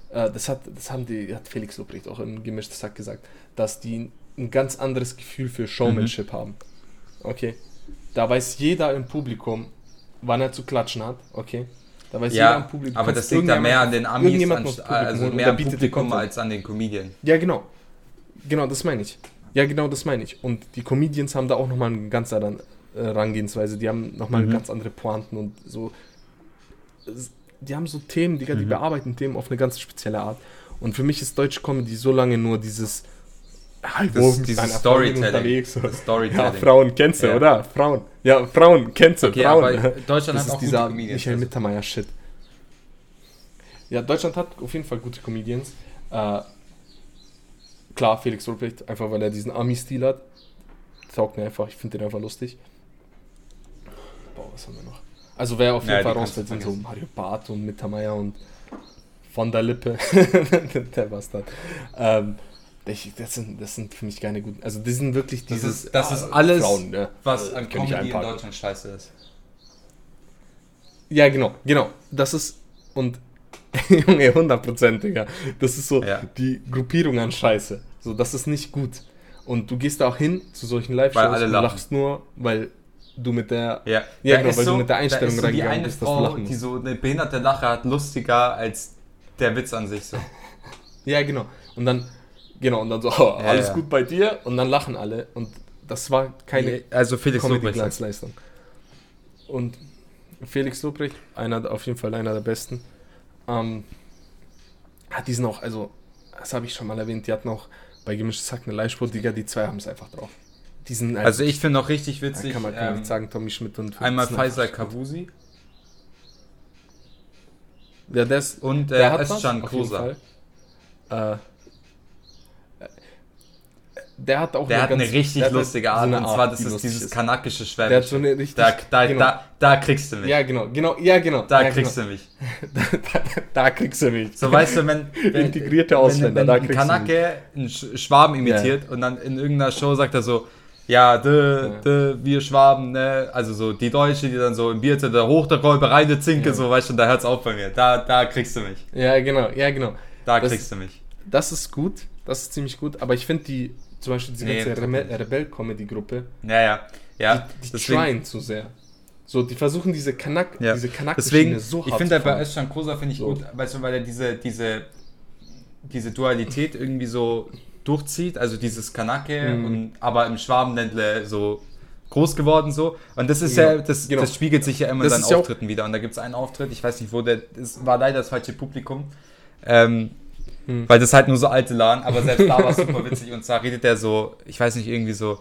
Speaker 1: Äh, das hat, das haben die, hat Felix Lobrecht auch im gemischtes Hack gesagt, dass die ein ganz anderes Gefühl für Showmanship haben. Okay. Da weiß jeder im Publikum, wann er zu klatschen hat, okay. Da weiß jeder
Speaker 2: Ja,
Speaker 1: im Publikum.
Speaker 2: aber das liegt da mehr an den Amis, an, also mehr am Publikum als an den Comedian.
Speaker 1: Ja, genau. Genau, das meine ich. Ja, genau, das meine ich. Und die Comedians haben da auch nochmal einen ganz anderen Herangehensweise. Die haben nochmal
Speaker 2: Mhm.
Speaker 1: ganz andere Pointen und so. Die haben so Themen, Digga, die
Speaker 2: Mhm.
Speaker 1: bearbeiten Themen auf eine ganz spezielle Art. Und für mich ist deutsche Comedy so lange nur dieses. Halt,
Speaker 2: Das- dieses Storytelling.
Speaker 1: Unterwegs.
Speaker 2: Das
Speaker 1: Ja,
Speaker 2: Storytelling.
Speaker 1: Frauen kennst du,
Speaker 2: Ja.
Speaker 1: oder? Frauen. Ja, Frauen kennst du,
Speaker 2: Okay,
Speaker 1: Frauen.
Speaker 2: aber Deutschland
Speaker 1: Das
Speaker 2: hat auch
Speaker 1: dieser
Speaker 2: gute Comedians.
Speaker 1: Michael
Speaker 2: also.
Speaker 1: Mittermeier-Shit. Ja, Deutschland hat auf jeden Fall gute Comedians. Äh, klar, Felix Lobrecht, einfach weil er diesen Ami-Stil hat. Taugt mir einfach, ich finde den einfach lustig. Boah, was haben wir noch? Also wer auf jeden
Speaker 2: Ja,
Speaker 1: Fall rausfällt, sind so. Mario Barth und Mittermeier und von der Lippe. der Bastard. Ähm, ich, das, sind, das sind für mich keine guten. Also die sind wirklich
Speaker 2: Das
Speaker 1: dieses.
Speaker 2: ist- das ist
Speaker 1: äh,
Speaker 2: alles,
Speaker 1: Frauen, ne?
Speaker 2: Was
Speaker 1: Äh,
Speaker 2: an Comedy in. Deutschland scheiße ist.
Speaker 1: Ja, genau, genau. Das ist. Und. Junge, 100%, Digga. Das ist so
Speaker 2: Ja.
Speaker 1: die Gruppierung an Scheiße. So, das ist nicht gut. Und du gehst da auch hin zu solchen Live-Shows und lachst nur, weil du mit der.
Speaker 2: Ja,
Speaker 1: Ja, genau,
Speaker 2: ist
Speaker 1: weil du mit der Einstellung
Speaker 2: ist so die
Speaker 1: reingegangen
Speaker 2: eine
Speaker 1: bist, dass du lachen
Speaker 2: die so eine behinderte Lache hat, lustiger als der Witz an sich so.
Speaker 1: Ja, genau. Und dann. Genau, und dann so, oh, alles
Speaker 2: ja.
Speaker 1: gut bei dir? Und dann lachen alle. Und das war keine
Speaker 2: also Felix.
Speaker 1: Comedy-Glanzleistung. Und Felix Lobrecht, einer, auf jeden Fall einer der besten, ähm, hat diesen auch, also, das habe ich schon mal erwähnt, die hatten auch bei Gemischtes Hack eine Live-Spur, Digga, die zwei haben es einfach drauf. Die sind
Speaker 2: Also ich finde noch richtig witzig,
Speaker 1: kann man, kann man
Speaker 2: ähm,
Speaker 1: nicht sagen, Tommy Schmidt und
Speaker 2: einmal
Speaker 1: einfach-
Speaker 2: Kavusi
Speaker 1: Ja, der ist,
Speaker 2: und
Speaker 1: der
Speaker 2: äh,
Speaker 1: hat was,
Speaker 2: Özcan Kosa.
Speaker 1: Äh, der hat auch
Speaker 2: Der hat eine
Speaker 1: ganz-
Speaker 2: richtig
Speaker 1: der hat
Speaker 2: lustige
Speaker 1: so
Speaker 2: Art,
Speaker 1: eine
Speaker 2: und zwar das ist dieses kanakische
Speaker 1: Der hat so eine richtig,
Speaker 2: Da, da,
Speaker 1: genau.
Speaker 2: da, da kriegst du mich.
Speaker 1: Ja, genau, genau, ja, genau.
Speaker 2: da
Speaker 1: ja,
Speaker 2: kriegst
Speaker 1: genau.
Speaker 2: du mich.
Speaker 1: da, da kriegst du mich.
Speaker 2: So weißt du, wenn, wenn
Speaker 1: Integrierte Ausländer,
Speaker 2: wenn,
Speaker 1: da
Speaker 2: wenn ein
Speaker 1: kriegst du
Speaker 2: Kanake einen Sch Schwaben imitiert und dann in irgendeiner Show sagt er so, ja, de, de, wir Schwaben, ne, also so die Deutsche, die dann so im Bier der hoch der Räuber rein, der Zinke,
Speaker 1: Ja.
Speaker 2: so, weißt du, da hört's auf bei mir. Da, da kriegst du mich.
Speaker 1: Ja, genau, ja, genau.
Speaker 2: Da
Speaker 1: Das-
Speaker 2: kriegst du mich.
Speaker 1: Das ist gut, das ist ziemlich gut, aber ich finde die, zum Beispiel diese ganze Rebe. Rebell-Comedy-Gruppe,
Speaker 2: Ja, ja. Ja,
Speaker 1: die, die
Speaker 2: deswegen,
Speaker 1: tryen zu sehr. So, die versuchen diese Kanak,
Speaker 2: Ja.
Speaker 1: diese kanak
Speaker 2: deswegen
Speaker 1: so
Speaker 2: ich
Speaker 1: hart
Speaker 2: finde
Speaker 1: zu
Speaker 2: halt bei. Özcan Kosa finde ich
Speaker 1: So.
Speaker 2: gut, weißt du, weil er diese, diese, diese Dualität irgendwie so durchzieht, also dieses Kanake,
Speaker 1: Mhm.
Speaker 2: und, aber im Schwabenländle so groß geworden so. Und das ist
Speaker 1: Genau,
Speaker 2: ja, das,
Speaker 1: genau.
Speaker 2: das spiegelt sich ja immer
Speaker 1: Das
Speaker 2: in seinen
Speaker 1: ja
Speaker 2: Auftritten wieder. Und da gibt es einen Auftritt, ich weiß nicht wo, der, das war leider das falsche Publikum. Ähm,
Speaker 1: Hm.
Speaker 2: Weil das halt nur so alte Laden, aber selbst da war es super witzig und zwar redet er so, ich weiß nicht, irgendwie so,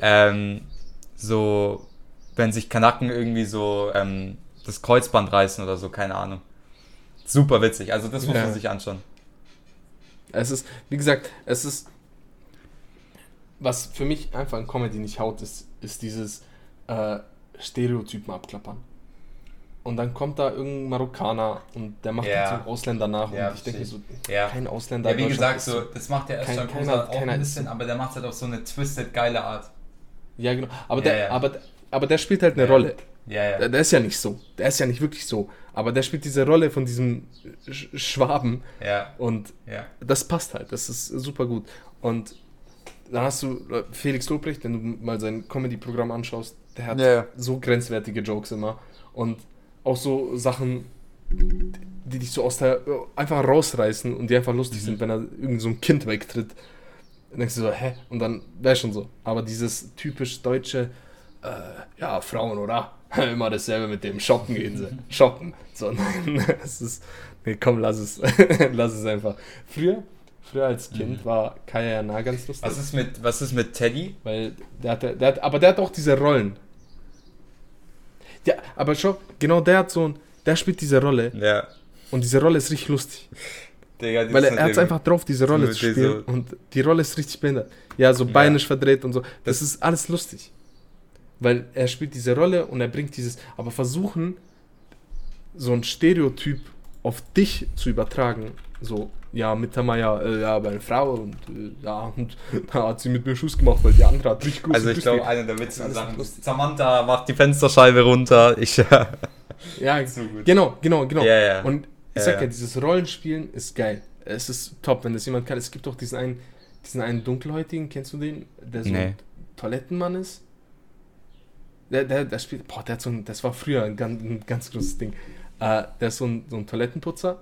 Speaker 2: ähm, so, wenn sich Kanaken irgendwie so ähm, das Kreuzband reißen oder so, keine Ahnung. Super witzig, also das muss
Speaker 1: Ja.
Speaker 2: man sich anschauen.
Speaker 1: Es ist, wie gesagt, es ist, was für mich einfach in Comedy nicht haut, ist, ist dieses äh, Stereotypen abklappern. Und dann kommt da irgendein Marokkaner und der macht
Speaker 2: Ja.
Speaker 1: zum Ausländer nach
Speaker 2: Ja,
Speaker 1: und ich denke so,
Speaker 2: Ja.
Speaker 1: kein Ausländer.
Speaker 2: Ja, wie gesagt, so, das macht der
Speaker 1: Kein-
Speaker 2: Özcan
Speaker 1: keiner-
Speaker 2: Kosa auch
Speaker 1: keiner
Speaker 2: ein
Speaker 1: ist
Speaker 2: bisschen,
Speaker 1: so.
Speaker 2: aber der macht halt auf so eine twisted, geile Art.
Speaker 1: Ja, genau. Aber,
Speaker 2: Ja,
Speaker 1: der,
Speaker 2: ja.
Speaker 1: Aber, aber der spielt halt eine
Speaker 2: Ja.
Speaker 1: Rolle.
Speaker 2: Ja, ja.
Speaker 1: Der, der ist ja nicht so. Der ist ja nicht wirklich so. Aber der spielt diese Rolle von diesem Sch Schwaben
Speaker 2: Ja,
Speaker 1: und
Speaker 2: ja.
Speaker 1: das passt halt. Das ist super gut. Und dann hast du äh, Felix Lobrecht, wenn du mal sein Comedy-Programm anschaust, der hat
Speaker 2: Ja, ja.
Speaker 1: so grenzwertige Jokes immer. Und auch so Sachen, die dich so aus der. einfach rausreißen und die einfach lustig
Speaker 2: Mhm.
Speaker 1: sind, wenn er irgend so ein Kind wegtritt. Dann denkst du so, hä? Und dann wäre schon so. Aber dieses typisch deutsche, äh, ja, Frauen, oder? Immer dasselbe mit dem Shoppen gehen sie. Shoppen. So, nein, es ist. Nee, komm, lass es. lass es einfach. Früher, früher als Kind war Kaya ja nah ganz lustig.
Speaker 2: Was ist mit, was ist mit Teddy?
Speaker 1: Weil der hat, der hat, aber der hat auch diese Rollen. Ja, aber schau, genau der hat so ein, der spielt diese Rolle
Speaker 2: Ja.
Speaker 1: und diese Rolle ist richtig lustig.
Speaker 2: Digga,
Speaker 1: Weil er, er hat es einfach drauf, diese Rolle zu spielen
Speaker 2: so-
Speaker 1: und die Rolle ist richtig behindert. Ja, so
Speaker 2: Ja.
Speaker 1: beinisch verdreht und so. Das,
Speaker 2: Das-
Speaker 1: ist alles lustig. Weil er spielt diese Rolle und er bringt dieses, aber versuchen, so ein Stereotyp auf dich zu übertragen. So, ja, Mittermeier, äh, ja, meine Frau und äh, ja, und da hat sie mit mir Schuss gemacht, weil die andere hat richtig große
Speaker 2: Also ich glaube, einer der witzigen Sachen ist, Samantha macht die Fensterscheibe runter. Ich, ja.
Speaker 1: Ja,
Speaker 2: So gut.
Speaker 1: genau, genau, genau.
Speaker 2: Ja, ja.
Speaker 1: Und ich sag
Speaker 2: ja.
Speaker 1: ja, dieses Rollenspielen ist geil. Es ist top, wenn das jemand kann. Es gibt auch diesen einen, diesen einen dunkelhäutigen, kennst du den? Der so
Speaker 2: Nee.
Speaker 1: ein Toilettenmann ist. Der, der, der spielt, boah, der hat so ein, das war früher ein ganz, ein ganz großes Ding. Äh, der ist so ein, so ein Toilettenputzer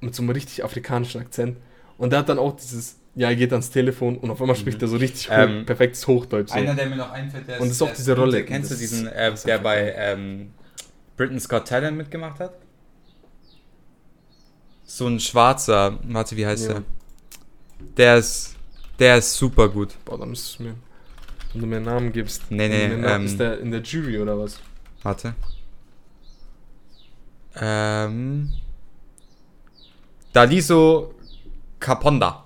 Speaker 1: mit so einem richtig afrikanischen Akzent. Und der hat dann auch dieses Ja, er geht ans Telefon und auf einmal spricht er so richtig hoch,
Speaker 2: Ähm,
Speaker 1: perfektes Hochdeutsch. So.
Speaker 2: Einer, der mir noch einfällt, der
Speaker 1: Und das ist auch diese. Rolle.
Speaker 2: Kennst du diesen,
Speaker 1: ist-
Speaker 2: äh,
Speaker 1: ist
Speaker 2: der bei ähm, Britain's Got Talent mitgemacht hat? So ein schwarzer, warte, wie heißt
Speaker 1: Ja.
Speaker 2: der? Der ist, der ist super gut.
Speaker 1: Boah, da müsstest du mir, wenn du mir einen Namen gibst.
Speaker 2: Nee, nee,
Speaker 1: Namen-
Speaker 2: ähm,
Speaker 1: ist der in der Jury oder was?
Speaker 2: Warte. Ähm. Daliso Caponda.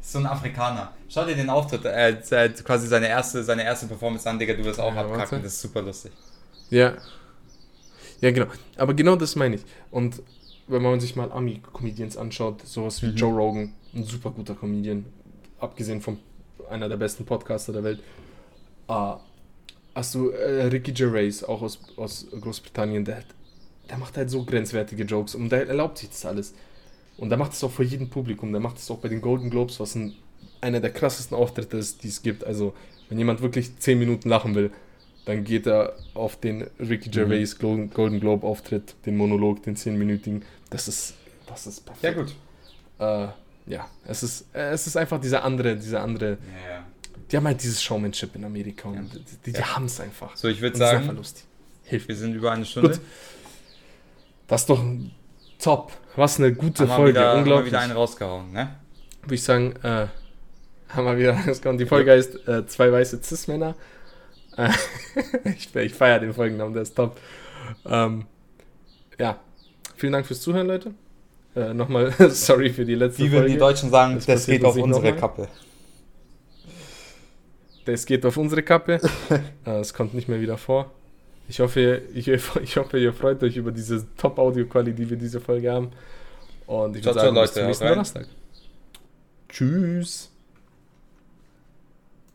Speaker 2: So ein Afrikaner. Schau dir den Auftritt, äh, äh, quasi seine erste, seine erste Performance an, Digga, du wirst auch
Speaker 1: Ja,
Speaker 2: abkacken, das ist super lustig.
Speaker 1: Ja. Ja, genau. Aber genau das meine ich. Und wenn man sich mal Ami-Comedians anschaut, sowas wie
Speaker 2: Mhm.
Speaker 1: Joe Rogan, ein super guter Comedian, abgesehen von einer der besten Podcaster der Welt. Ah, hast du äh, Ricky Gervais, auch aus, aus Großbritannien, der, der macht halt so grenzwertige Jokes und der erlaubt sich das alles. Und der macht es auch vor jedem Publikum. Der macht es auch bei den Golden Globes, was ein, einer der krassesten Auftritte ist, die es gibt. Also, wenn jemand wirklich 10 Minuten lachen will, dann geht er auf den Ricky Gervais Golden, Golden Globe Auftritt, den Monolog, den 10-minütigen. Das ist, das ist
Speaker 2: Ja,
Speaker 1: perfekt.
Speaker 2: gut.
Speaker 1: Äh, ja, es ist, es ist einfach diese andere, diese andere,
Speaker 2: Ja, ja.
Speaker 1: die haben halt dieses Showmanship in Amerika und
Speaker 2: Ja.
Speaker 1: die, die
Speaker 2: Ja.
Speaker 1: haben es einfach.
Speaker 2: So, ich würde
Speaker 1: Und das ist einfach
Speaker 2: sagen,
Speaker 1: lustig. Hilft.
Speaker 2: wir sind über eine Stunde.
Speaker 1: Gut. Das ist doch top. Was eine gute
Speaker 2: Haben
Speaker 1: Folge.
Speaker 2: wieder, haben wir
Speaker 1: Unglaublich.
Speaker 2: wieder einen rausgehauen, ne?
Speaker 1: Würde ich sagen, äh, haben wir wieder rausgekommen. Die Folge heißt äh, Zwei weiße Cis-Männer. Äh, ich ich feiere den Folgennamen, der ist top. Ähm, ja, vielen Dank fürs Zuhören, Leute. Äh, Nochmal sorry für die letzte
Speaker 2: Wie würden
Speaker 1: Folge.
Speaker 2: die Deutschen sagen,
Speaker 1: Das
Speaker 2: das, geht auf unsere. Kappe.
Speaker 1: Das geht auf unsere Kappe. äh, es kommt nicht mehr wieder vor. Ich hoffe, ich, ich hoffe, ihr freut euch über diese Top-Audio-Qualität, die wir diese Folge haben. Und ich würde sagen, bis
Speaker 2: Leute,
Speaker 1: zum nächsten. Donnerstag. Tschüss.